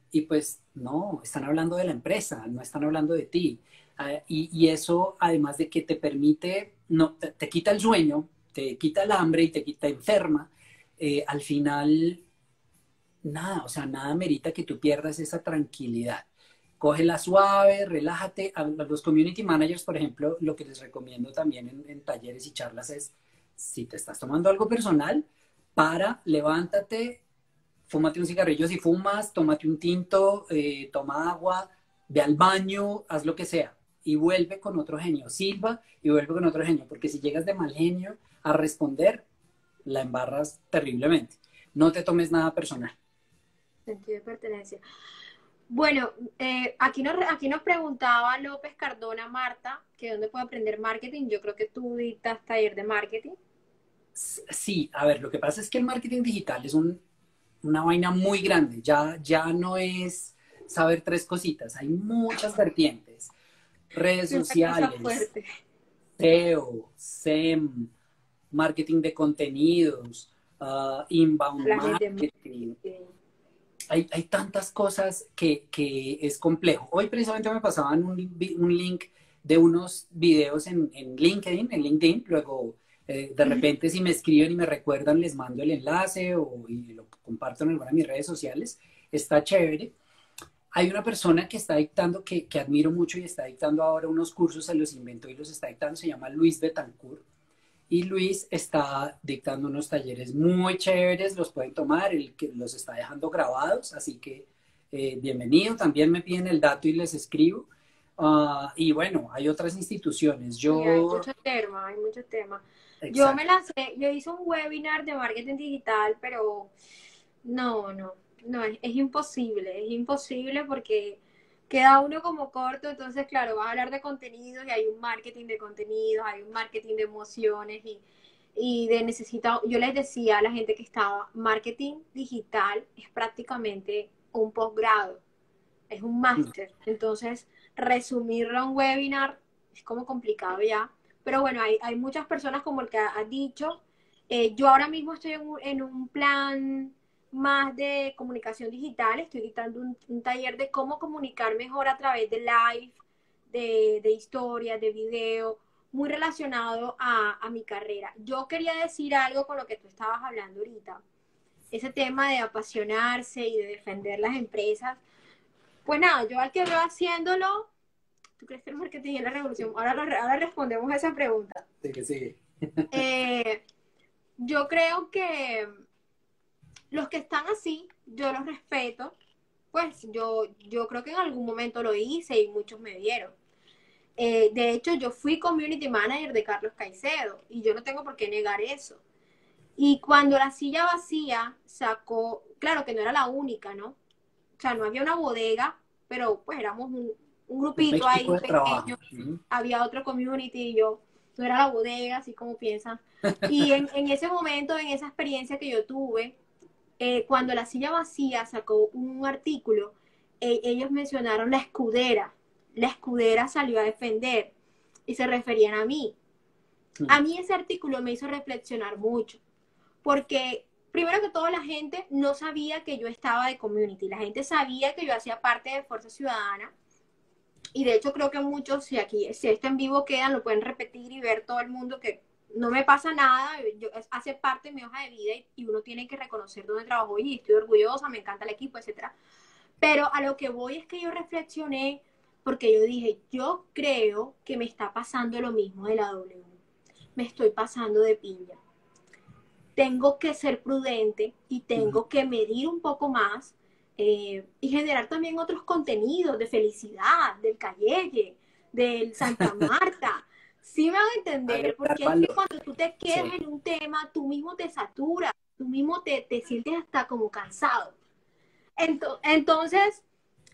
Y pues no, están hablando de la empresa, no están hablando de ti. Ah, y, eso, además de que te permite, no, te, quita el sueño, te quita el hambre y te quita enferma, eh, al final, nada, o sea, nada merita que tú pierdas esa tranquilidad. Cógela suave, relájate. A los community managers, por ejemplo, lo que les recomiendo también en, talleres y charlas es, si te estás tomando algo personal, para, levántate, fúmate un cigarrillo si fumas, tómate un tinto, eh, toma agua, ve al baño, haz lo que sea y vuelve con otro genio, silba y vuelve con otro genio, porque si llegas de mal genio a responder, la embarras terriblemente. No te tomes nada personal. Sentido de pertenencia. Bueno, eh, aquí, nos, aquí nos preguntaba López Cardona, Marta, que dónde puede aprender marketing. Yo creo que tú dictas taller de marketing. Sí, a ver, lo que pasa es que el marketing digital es un, una vaina muy grande. Ya, ya no es saber tres cositas, hay muchas vertientes redes sociales, SEO, SEM, marketing de contenidos, uh, inbound marketing. Hay, hay, tantas cosas que, que, es complejo. Hoy precisamente me pasaban un, un link de unos videos en, en, LinkedIn, en LinkedIn, luego eh, de repente si me escriben y me recuerdan les mando el enlace o y lo comparto en alguna de mis redes sociales, está chévere. Hay una persona que está dictando, que, que, admiro mucho y está dictando ahora unos cursos, se los inventó y los está dictando, se llama Luis Betancourt. Y Luis está dictando unos talleres muy chéveres, los pueden tomar, el que los está dejando grabados, así que eh, bienvenido. También me piden el dato y les escribo. Ah, y bueno, hay otras instituciones. Yo... hay mucho tema, hay mucho tema. Yo me lancé, yo hice un webinar de marketing digital, pero no, no, no, es, imposible, es imposible porque queda uno como corto, entonces claro, vas a hablar de contenidos y hay un marketing de contenidos, hay un marketing de emociones y, y de necesita, yo les decía a la gente que estaba, marketing digital es prácticamente un posgrado, es un máster, entonces resumirlo a un webinar es como complicado ya, pero bueno, hay, hay muchas personas como el que ha, dicho, eh, yo ahora mismo estoy en en un plan más de comunicación digital, estoy dictando un, taller de cómo comunicar mejor a través de live, de, de historia, de video, muy relacionado a, a, mi carrera. Yo quería decir algo con lo que tú estabas hablando ahorita, ese tema de apasionarse y de defender las empresas. Pues nada, yo al que veo haciéndolo, ¿tú crees que el marketing es la revolución? Ahora, ahora respondemos a esa pregunta. Sí, que sí. Eh, yo creo que los que están así, yo los respeto, pues yo, yo creo que en algún momento lo hice y muchos me vieron. Eh, de hecho, yo fui community manager de Carlos Caicedo y yo no tengo por qué negar eso. Y cuando la silla vacía sacó, claro que no era la única, ¿no? O sea, no había una bodega, pero pues éramos un, grupito ahí pequeño. Había otro community y yo no era la bodega, así como piensan. Y en, en ese momento, en esa experiencia que yo tuve, eh, cuando la silla vacía sacó un artículo, eh, ellos mencionaron la escudera. La escudera salió a defender y se referían a mí. Mm. A mí ese artículo me hizo reflexionar mucho, porque primero que todo la gente no sabía que yo estaba de community, la gente sabía que yo hacía parte de Fuerza Ciudadana. Y de hecho creo que muchos, si aquí, si este en vivo quedan, lo pueden repetir y ver todo el mundo que no me pasa nada, yo, hace parte de mi hoja de vida y, uno tiene que reconocer dónde trabajo y estoy orgullosa, me encanta el equipo, etcétera. Pero a lo que voy es que yo reflexioné porque yo dije, yo creo que me está pasando lo mismo de la W. Me estoy pasando de piña. Tengo que ser prudente y tengo que medir un poco más eh, y generar también otros contenidos de felicidad, del Calleye, del Santa Marta. Sí me van a entender, porque es que cuando tú te quedas en un tema, tú mismo te saturas, tú mismo te, te sientes hasta como cansado. Entonces,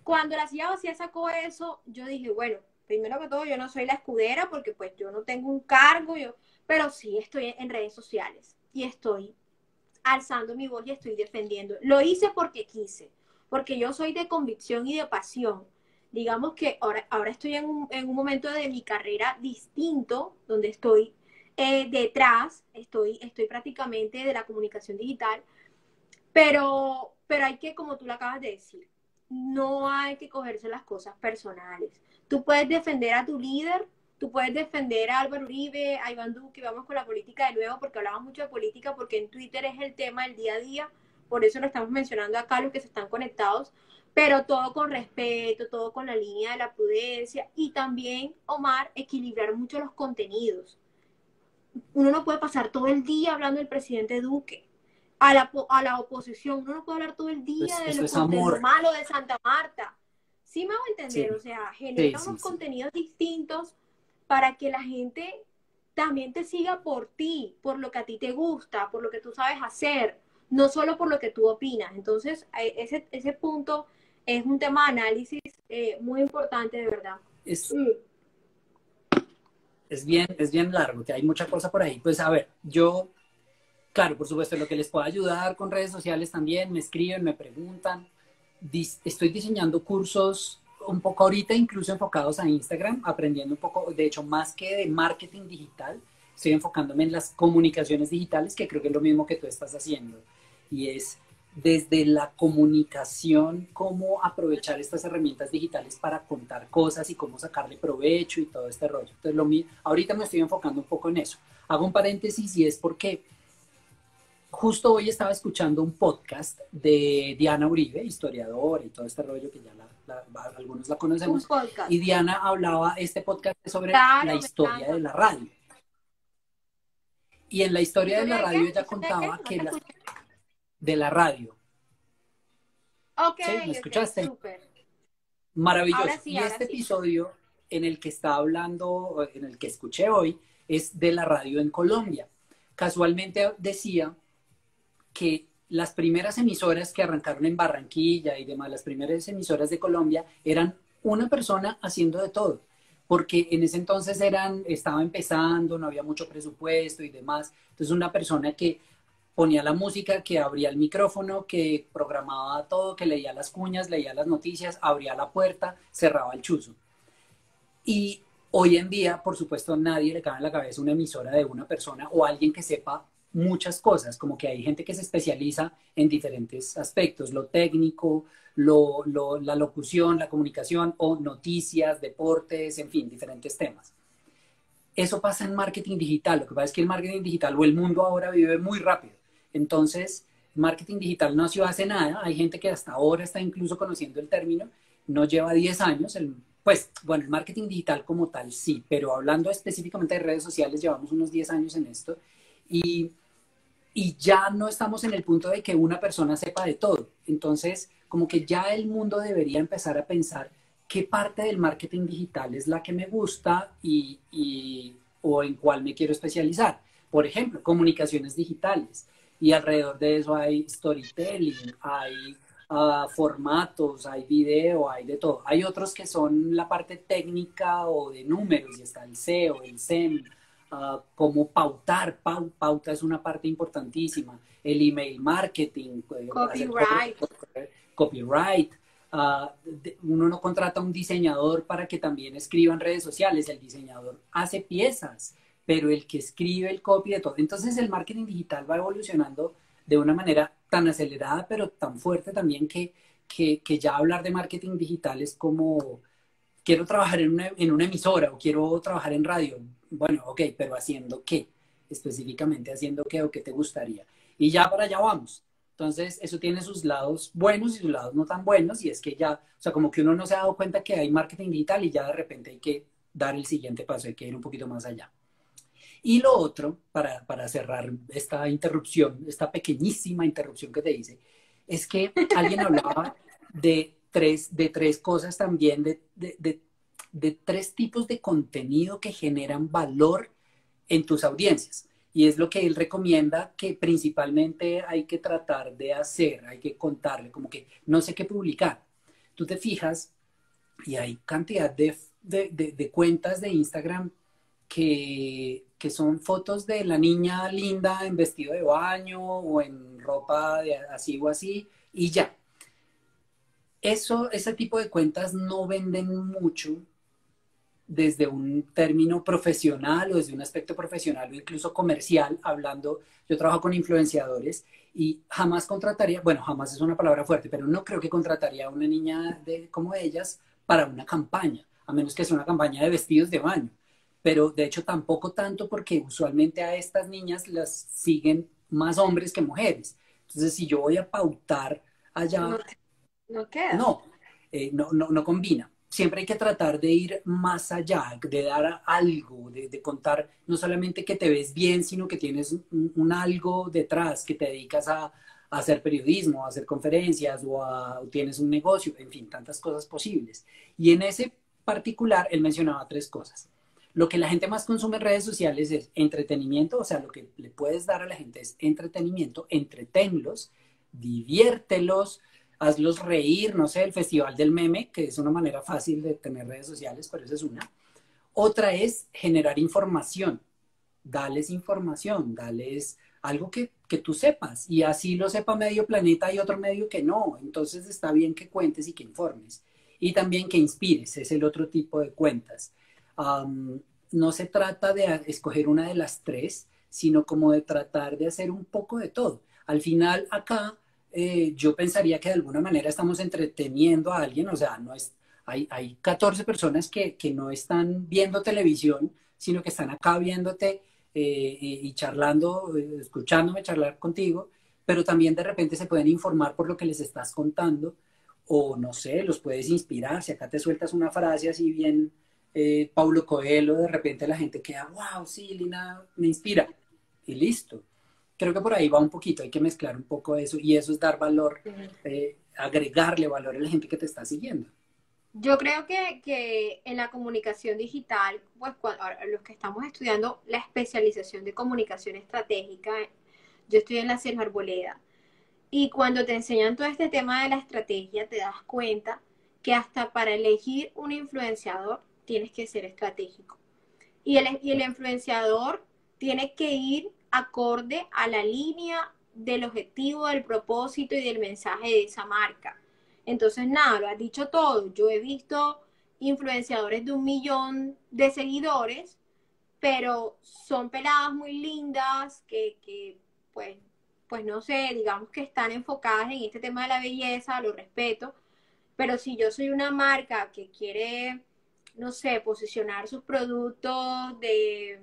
cuando la silla vacía sacó eso, yo dije, bueno, primero que todo, yo no soy la escudera porque pues yo no tengo un cargo, yo, pero sí estoy en redes sociales y estoy alzando mi voz y estoy defendiendo. Lo hice porque quise, porque yo soy de convicción y de pasión digamos que ahora, ahora estoy en un, en un momento de mi carrera distinto, donde estoy eh, detrás, estoy, estoy prácticamente de la comunicación digital, pero, pero hay que, como tú lo acabas de decir, no hay que cogerse las cosas personales. Tú puedes defender a tu líder, tú puedes defender a Álvaro Uribe, a Iván Duque, vamos con la política de nuevo, porque hablamos mucho de política, porque en Twitter es el tema del día a día, por eso lo estamos mencionando acá, los que se están conectados, pero todo con respeto, todo con la línea de la prudencia y también, Omar, equilibrar mucho los contenidos. Uno no puede pasar todo el día hablando del presidente Duque. A la, a la oposición, uno no puede hablar todo el día de lo, malo de Santa Marta. Sí me hago entender, o sea, genera unos contenidos distintos para que la gente también te siga por ti, por lo que a ti te gusta, por lo que tú sabes hacer, no solo por lo que tú opinas. Entonces, ese, ese punto es un tema de análisis eh, muy importante, de verdad. Es, es, bien, es bien largo, que hay mucha cosa por ahí. Pues a ver, yo, claro, por supuesto, lo que les puedo ayudar con redes sociales también, me escriben, me preguntan. estoy diseñando cursos un poco ahorita, incluso enfocados a Instagram, aprendiendo un poco, de hecho, más que de marketing digital, estoy enfocándome en las comunicaciones digitales, que creo que es lo mismo que tú estás haciendo. Y es desde la comunicación, cómo aprovechar estas herramientas digitales para contar cosas y cómo sacarle provecho y todo este rollo. Entonces, lo ahorita me estoy enfocando un poco en eso. Hago un paréntesis y es porque justo hoy estaba escuchando un podcast de Diana Uribe, historiadora y todo este rollo que ya algunos la conocemos. Y Diana hablaba este podcast sobre la historia de la radio. Y en la historia de la radio ella contaba que la, de la radio. Ok, ¿me escuchaste? Maravilloso. y este episodio en el que está hablando, en el que escuché hoy, es de la radio en Colombia. Casualmente decía que las primeras emisoras que arrancaron en Barranquilla y demás, las primeras emisoras de Colombia, eran una persona haciendo de todo, porque en ese entonces eran, estaba empezando, no había mucho presupuesto y demás. Entonces una persona que ponía la música, que abría el micrófono, que programaba todo, que leía las cuñas, leía las noticias, abría la puerta, cerraba el chuzo. Y hoy en día, por supuesto, nadie le cabe en la cabeza una emisora de una persona o alguien que sepa muchas cosas, como que hay gente que se especializa en diferentes aspectos, lo técnico, lo, la locución, la comunicación o noticias, deportes, en fin, diferentes temas. Eso pasa en marketing digital. Lo que pasa es que el marketing digital o el mundo ahora vive muy rápido. Entonces, marketing digital nació hace nada. Hay gente que hasta ahora está incluso conociendo el término. No lleva 10 años. El, pues, bueno, el marketing digital como tal sí, pero hablando específicamente de redes sociales, llevamos unos 10 años en esto. Y, y ya no estamos en el punto de que una persona sepa de todo. Entonces, como que ya el mundo debería empezar a pensar qué parte del marketing digital es la que me gusta y, y, o en cuál me quiero especializar. Por ejemplo, comunicaciones digitales. Y alrededor de eso hay storytelling, hay uh, formatos, hay video, hay de todo. Hay otros que son la parte técnica o de números, y está el SEO, el SEM, uh, cómo pautar. pauta es una parte importantísima. El email marketing. Eh, copyright. Copyright. Uh, uno no contrata a un diseñador para que también escriba en redes sociales, el diseñador hace piezas, pero el que escribe el copy de todo. Entonces el marketing digital va evolucionando de una manera tan acelerada, pero tan fuerte también que, que, que ya hablar de marketing digital es como, quiero trabajar en una, en una emisora o quiero trabajar en radio. Bueno, ok, pero haciendo qué? Específicamente haciendo qué o qué te gustaría. Y ya para allá vamos. Entonces, eso tiene sus lados buenos y sus lados no tan buenos, y es que ya, o sea, como que uno no se ha dado cuenta que hay marketing digital y ya de repente hay que dar el siguiente paso, hay que ir un poquito más allá. Y lo otro, para, para cerrar esta interrupción, esta pequeñísima interrupción que te hice, es que alguien hablaba de tres, de tres cosas también, de, de, de, de tres tipos de contenido que generan valor en tus audiencias. Y es lo que él recomienda que principalmente hay que tratar de hacer, hay que contarle, como que no sé qué publicar. Tú te fijas y hay cantidad de, de, cuentas de Instagram que, que, son fotos de la niña linda en vestido de baño o en ropa así o así y ya. Eso, ese tipo de cuentas no venden mucho desde un término profesional o desde un aspecto profesional o incluso comercial, hablando, yo trabajo con influenciadores y jamás contrataría, bueno, jamás es una palabra fuerte, pero no creo que contrataría a una niña de, como ellas para una campaña, a menos que sea una campaña de vestidos de baño. Pero de hecho tampoco tanto porque usualmente a estas niñas las siguen más hombres que mujeres. Entonces, si yo voy a pautar allá... No, no queda. No, eh, no, no, no combina siempre hay que tratar de ir más allá, de dar algo, de, contar no solamente que te ves bien, sino que tienes un, algo detrás, que te dedicas a, hacer periodismo, a hacer conferencias o, o, tienes un negocio, en fin, tantas cosas posibles. Y en ese particular, él mencionaba tres cosas. Lo que la gente más consume en redes sociales es entretenimiento, o sea, lo que le puedes dar a la gente es entretenimiento, entretenlos, diviértelos, hazlos reír, no sé, el festival del meme, que es una manera fácil de tener redes sociales, pero esa es una. Otra es generar información, dales información, dales algo que, que, tú sepas y así lo sepa medio planeta y otro medio que no. Entonces está bien que cuentes y que informes y también que inspires, es el otro tipo de cuentas. No se trata de escoger una de las tres, sino como de tratar de hacer un poco de todo. Al final acá eh, yo pensaría que de alguna manera estamos entreteniendo a alguien, o sea, no es, hay, hay 14 personas que, que no están viendo televisión, sino que están acá viéndote eh, y charlando, eh, escuchándome charlar contigo, pero también de repente se pueden informar por lo que les estás contando, o no sé, los puedes inspirar, si acá te sueltas una frase así bien, Paulo Coelho, de repente la gente queda, wow, sí, Lina, me inspira, y listo. Creo que por ahí va un poquito, hay que mezclar un poco eso y eso es dar valor, eh, agregarle valor a la gente que te está siguiendo. Yo creo que, que en la comunicación digital, pues los que estamos estudiando la especialización de comunicación estratégica, yo estoy en la Selva Arboleda, y cuando te enseñan todo este tema de la estrategia, te das cuenta que hasta para elegir un influenciador tienes que ser estratégico. Y el, el influenciador tiene que ir acorde a la línea del objetivo, del propósito y del mensaje de esa marca. Entonces, nada, lo has dicho todo. Yo he visto influenciadores de un millón de seguidores pero son peladas muy lindas que, que pues, pues no sé, digamos que están enfocadas en este tema de la belleza, lo respeto, pero si yo soy una marca que quiere, no sé, posicionar sus productos de,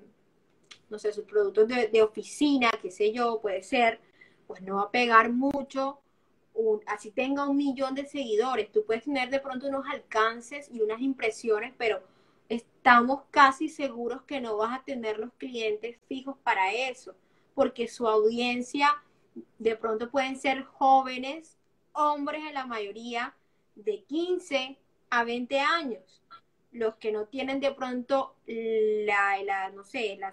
no sé, sus productos de, oficina, qué sé yo, puede ser, pues no va a pegar mucho así tenga un millón de seguidores, tú puedes tener de pronto unos alcances y unas impresiones, pero estamos casi seguros que no vas a tener los clientes fijos para eso, porque su audiencia de pronto pueden ser jóvenes, hombres en la mayoría, de 15 a 20 años, los que no tienen de pronto la, la no sé, la,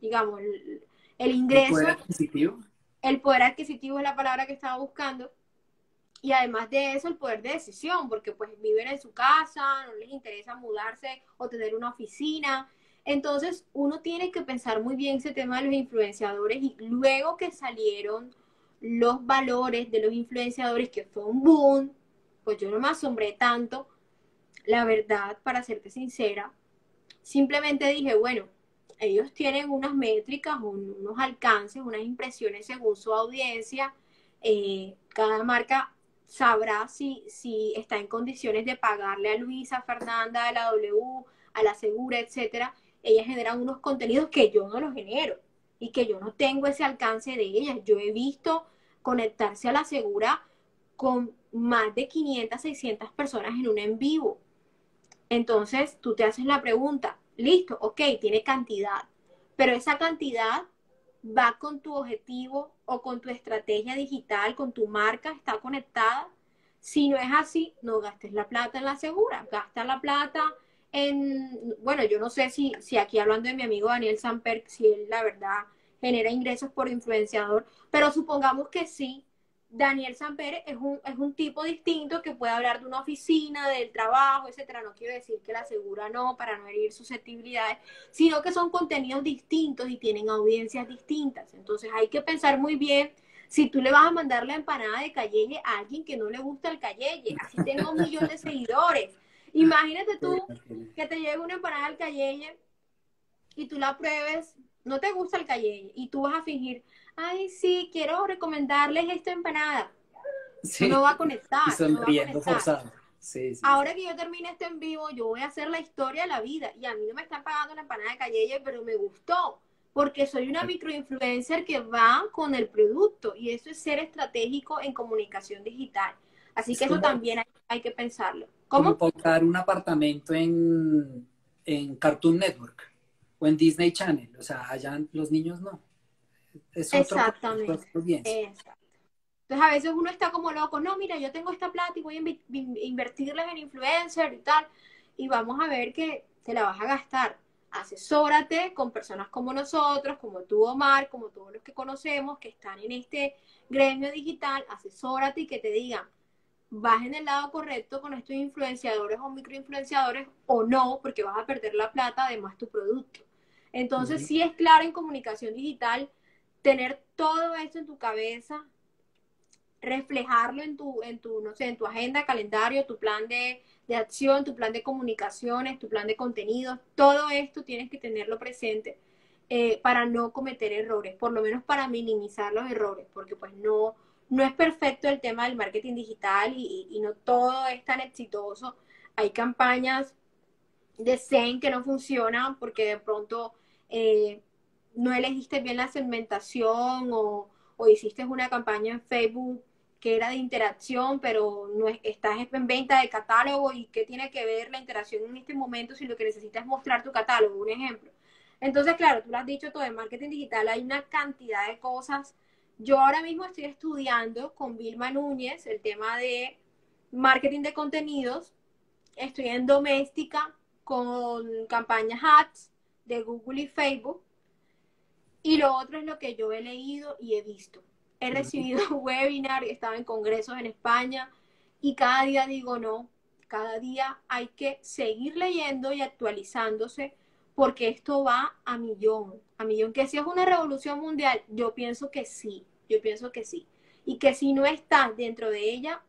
digamos, el, el ingreso. El poder adquisitivo. El poder adquisitivo es la palabra que estaba buscando y además de eso, el poder de decisión, porque pues viven en su casa, no les interesa mudarse o tener una oficina. Entonces, uno tiene que pensar muy bien ese tema de los influenciadores y luego que salieron los valores de los influenciadores, que fue un boom, pues yo no me asombré tanto. La verdad, para serte sincera, simplemente dije, bueno, ellos tienen unas métricas, unos alcances, unas impresiones según su audiencia. Eh, cada marca sabrá si, si está en condiciones de pagarle a Luisa, Fernanda, a la W, a la Segura, etcétera. Ellas generan unos contenidos que yo no los genero y que yo no tengo ese alcance de ellas. Yo he visto conectarse a la Segura con más de 500, 600 personas en un en vivo. Entonces, tú te haces la pregunta, listo, ok, tiene cantidad, pero esa cantidad va con tu objetivo o con tu estrategia digital, con tu marca, está conectada. Si no es así, no gastes la plata en la segura, gasta la plata en, bueno, yo no sé si, si aquí hablando de mi amigo Daniel Samper, si él la verdad genera ingresos por influenciador, pero supongamos que sí, Daniel Sampere es un, es un tipo distinto que puede hablar de una oficina, del trabajo, etcétera. No quiero decir que la asegura no, para no herir susceptibilidades, sino que son contenidos distintos y tienen audiencias distintas. Entonces hay que pensar muy bien si tú le vas a mandar la empanada de cayeye a alguien que no le gusta el cayeye, así tengo un millón de seguidores. Imagínate tú que te llegue una empanada al cayeye y tú la pruebes, no te gusta el cayeye y tú vas a fingir, ay, sí, quiero recomendarles esta empanada. No va a conectar. sonriendo forzado. Ahora que yo termine este en vivo, yo voy a hacer la historia de la vida. Y a mí no me están pagando la empanada de Calleye, pero me gustó. Porque soy una microinfluencer que va con el producto. Y eso es ser estratégico en comunicación digital. Así que eso también hay, que pensarlo. ¿Cómo? Como un apartamento en, en Cartoon Network o en Disney Channel. O sea, allá los niños no. Exactamente. Entonces a veces uno está como loco, no, mira, yo tengo esta plata y voy a invertirles en influencer y tal, y vamos a ver que te la vas a gastar. Asesórate con personas como nosotros, como tú, Omar, como todos los que conocemos que están en este gremio digital, asesórate y que te digan, vas en el lado correcto con estos influenciadores o microinfluenciadores o no, porque vas a perder la plata, además tu producto. Entonces, si es claro en comunicación digital tener todo esto en tu cabeza, reflejarlo en tu, en tu, no sé, en tu agenda, calendario, tu plan de, acción, tu plan de comunicaciones, tu plan de contenidos, todo esto tienes que tenerlo presente eh, para no cometer errores, por lo menos para minimizar los errores, porque pues no, no es perfecto el tema del marketing digital y, no todo es tan exitoso. Hay campañas de Zen que no funcionan porque de pronto eh, no elegiste bien la segmentación o, hiciste una campaña en Facebook que era de interacción, pero no estás en venta de catálogo y qué tiene que ver la interacción en este momento si lo que necesitas es mostrar tu catálogo, un ejemplo. Entonces, claro, tú lo has dicho todo, en marketing digital hay una cantidad de cosas. Yo ahora mismo estoy estudiando con Vilma Núñez el tema de marketing de contenidos. Estoy en doméstica con campañas ads de Google y Facebook y lo otro es lo que yo he leído y he visto. He recibido webinar, he estado en congresos en España y cada día digo no, cada día hay que seguir leyendo y actualizándose porque esto va a millón, a millón. Que si es una revolución mundial, yo pienso que sí, yo pienso que sí. Y que si no estás dentro de ella,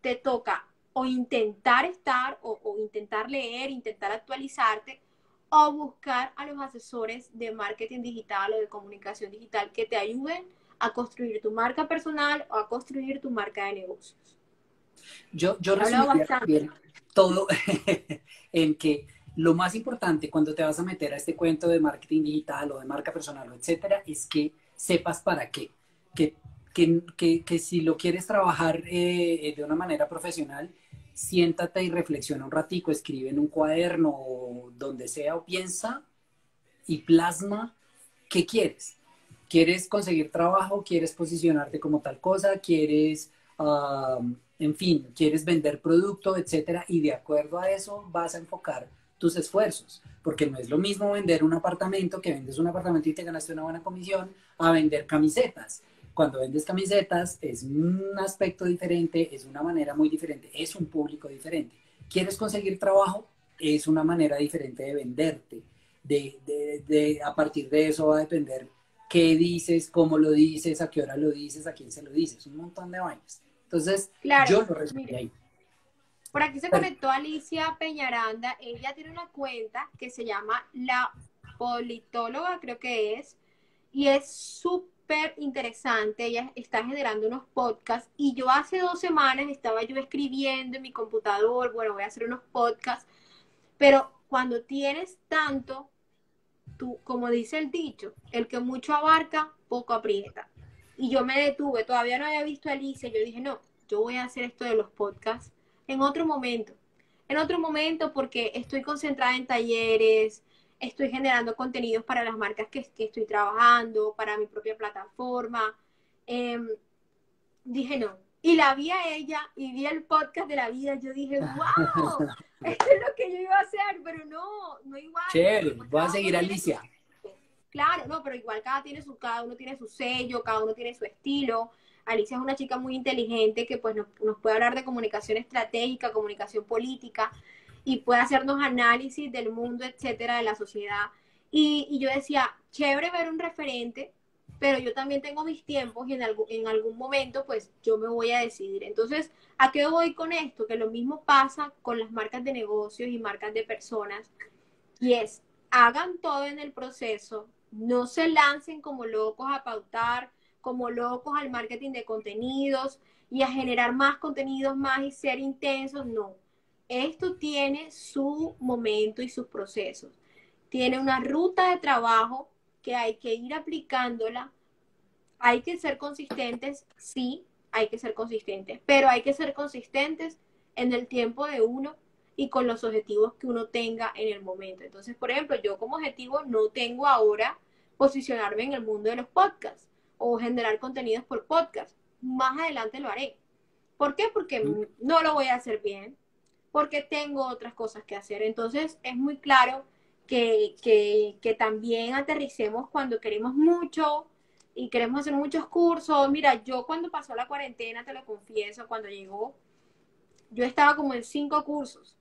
te toca o intentar estar o, o intentar leer, intentar actualizarte, o buscar a los asesores de marketing digital o de comunicación digital que te ayuden a construir tu marca personal o a construir tu marca de negocios. Yo, yo resumiría todo en que lo más importante cuando te vas a meter a este cuento de marketing digital o de marca personal o etcétera es que sepas para qué. Que, que, que, si lo quieres trabajar eh, de una manera profesional, siéntate y reflexiona un ratico, escribe en un cuaderno o donde sea o piensa y plasma qué quieres. ¿Quieres conseguir trabajo? ¿Quieres posicionarte como tal cosa? ¿Quieres, en fin, quieres vender producto, etcétera? Y de acuerdo a eso vas a enfocar tus esfuerzos, porque no es lo mismo vender un apartamento, que vendes un apartamento y te ganaste una buena comisión, a vender camisetas cuando vendes camisetas es un aspecto diferente, es una manera muy diferente, es un público diferente. ¿Quieres conseguir trabajo? Es una manera diferente de venderte. De, a partir de eso va a depender qué dices, cómo lo dices, a qué hora lo dices, a quién se lo dices, un montón de vainas. Entonces, yo lo resumí ahí. Por aquí se conectó Alicia Peñaranda. Ella tiene una cuenta que se llama La Politóloga, creo que es, y es súper interesante, ella está generando unos podcasts y yo hace dos semanas estaba yo escribiendo en mi computador, bueno, voy a hacer unos podcasts, pero cuando tienes tanto, tú, como dice el dicho, el que mucho abarca, poco aprieta. Y yo me detuve, todavía no había visto a Alicia, yo dije, no, yo voy a hacer esto de los podcasts en otro momento, en otro momento porque estoy concentrada en talleres, estoy generando contenidos para las marcas que, estoy trabajando, para mi propia plataforma. Em, dije no. Y la vi a ella y vi el podcast de la vida. Yo dije, wow, esto es lo que yo iba a hacer, pero no, no igual. Chévere, voy a seguir a Alicia. Claro, no, pero igual cada, tiene su, cada uno tiene su sello, cada uno tiene su estilo. Alicia es una chica muy inteligente que pues nos, nos puede hablar de comunicación estratégica, comunicación política, y puede hacernos análisis del mundo, etcétera, de la sociedad. Y, yo decía, chévere ver un referente, pero yo también tengo mis tiempos y en algún, en algún momento pues yo me voy a decidir. Entonces, ¿a qué voy con esto? Que lo mismo pasa con las marcas de negocios y marcas de personas. Y es, hagan todo en el proceso, no se lancen como locos a pautar, como locos al marketing de contenidos y a generar más contenidos más y ser intensos, no esto tiene su momento y sus procesos. Tiene una ruta de trabajo que hay que ir aplicándola. Hay que ser consistentes, sí, hay que ser consistentes, pero hay que ser consistentes en el tiempo de uno y con los objetivos que uno tenga en el momento. Entonces, por ejemplo, yo como objetivo no tengo ahora posicionarme en el mundo de los podcasts o generar contenidos por podcast. Más adelante lo haré. ¿Por qué? Porque no lo voy a hacer bien, porque tengo otras cosas que hacer. Entonces es muy claro que, que, también aterricemos cuando queremos mucho y queremos hacer muchos cursos. Mira, yo cuando pasó la cuarentena, te lo confieso, cuando llegó, yo estaba como en cinco cursos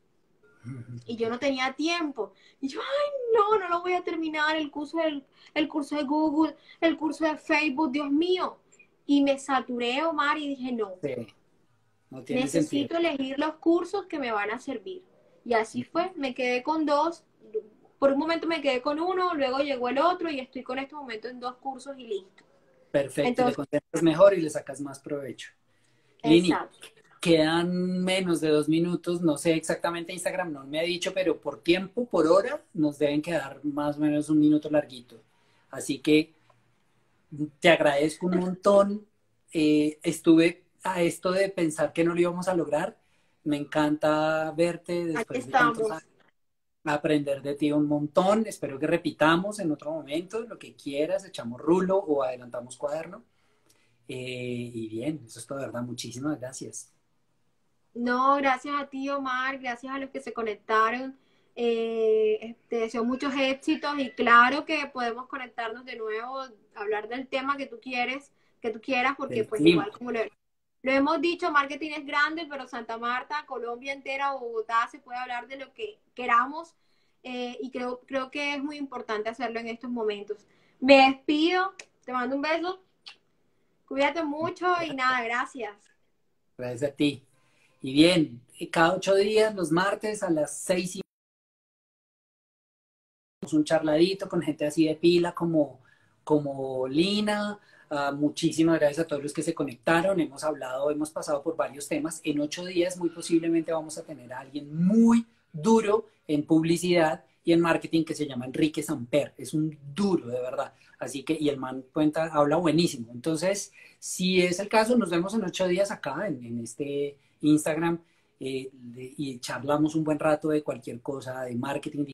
y yo no tenía tiempo. Y yo, ay, no, no lo voy a terminar, el curso, del, el curso de Google, el curso de Facebook, Dios mío. Y me saturé, Omar, y dije, no, Necesito elegir los cursos que me van a servir. Y así fue, me quedé con dos. Por un momento me quedé con uno, luego llegó el otro y estoy con este momento en dos cursos y listo. Perfecto, Entonces, te mejor y le sacas más provecho. Lini, quedan menos de dos minutos, no sé exactamente Instagram, no me ha dicho, pero por tiempo, por hora, nos deben quedar más o menos un minuto larguito. Así que te agradezco un montón. Eh, estuve a esto de pensar que no lo íbamos a lograr. Me encanta verte después de tantos años, aprender de ti un montón. Espero que repitamos en otro momento lo que quieras, echamos rulo o adelantamos cuaderno. Eh, y bien, eso es todo, ¿verdad? Muchísimas gracias. No, gracias a ti, Omar, gracias a los que se conectaron. Eh, te deseo muchos éxitos y claro que podemos conectarnos de nuevo, hablar del tema que tú quieres, que tú quieras, porque pues igual como lo, lo hemos dicho, marketing es grande, pero Santa Marta, Colombia entera, Bogotá, se puede hablar de lo que queramos eh, y creo, creo que es muy importante hacerlo en estos momentos. Me despido, te mando un beso, cuídate mucho y nada, gracias. Gracias a ti. Y bien, cada ocho días, los martes a las seis y un charladito con gente así de pila como, como Lina. Uh, muchísimas gracias a todos los que se conectaron. Hemos hablado, hemos pasado por varios temas. En ocho días muy posiblemente vamos a tener a alguien muy duro en publicidad y en marketing que se llama Enrique Samper. Es un duro, de verdad. Así que, y el man cuenta, habla buenísimo. Entonces, si es el caso, nos vemos en ocho días acá en, en este Instagram eh, y charlamos un buen rato de cualquier cosa, de marketing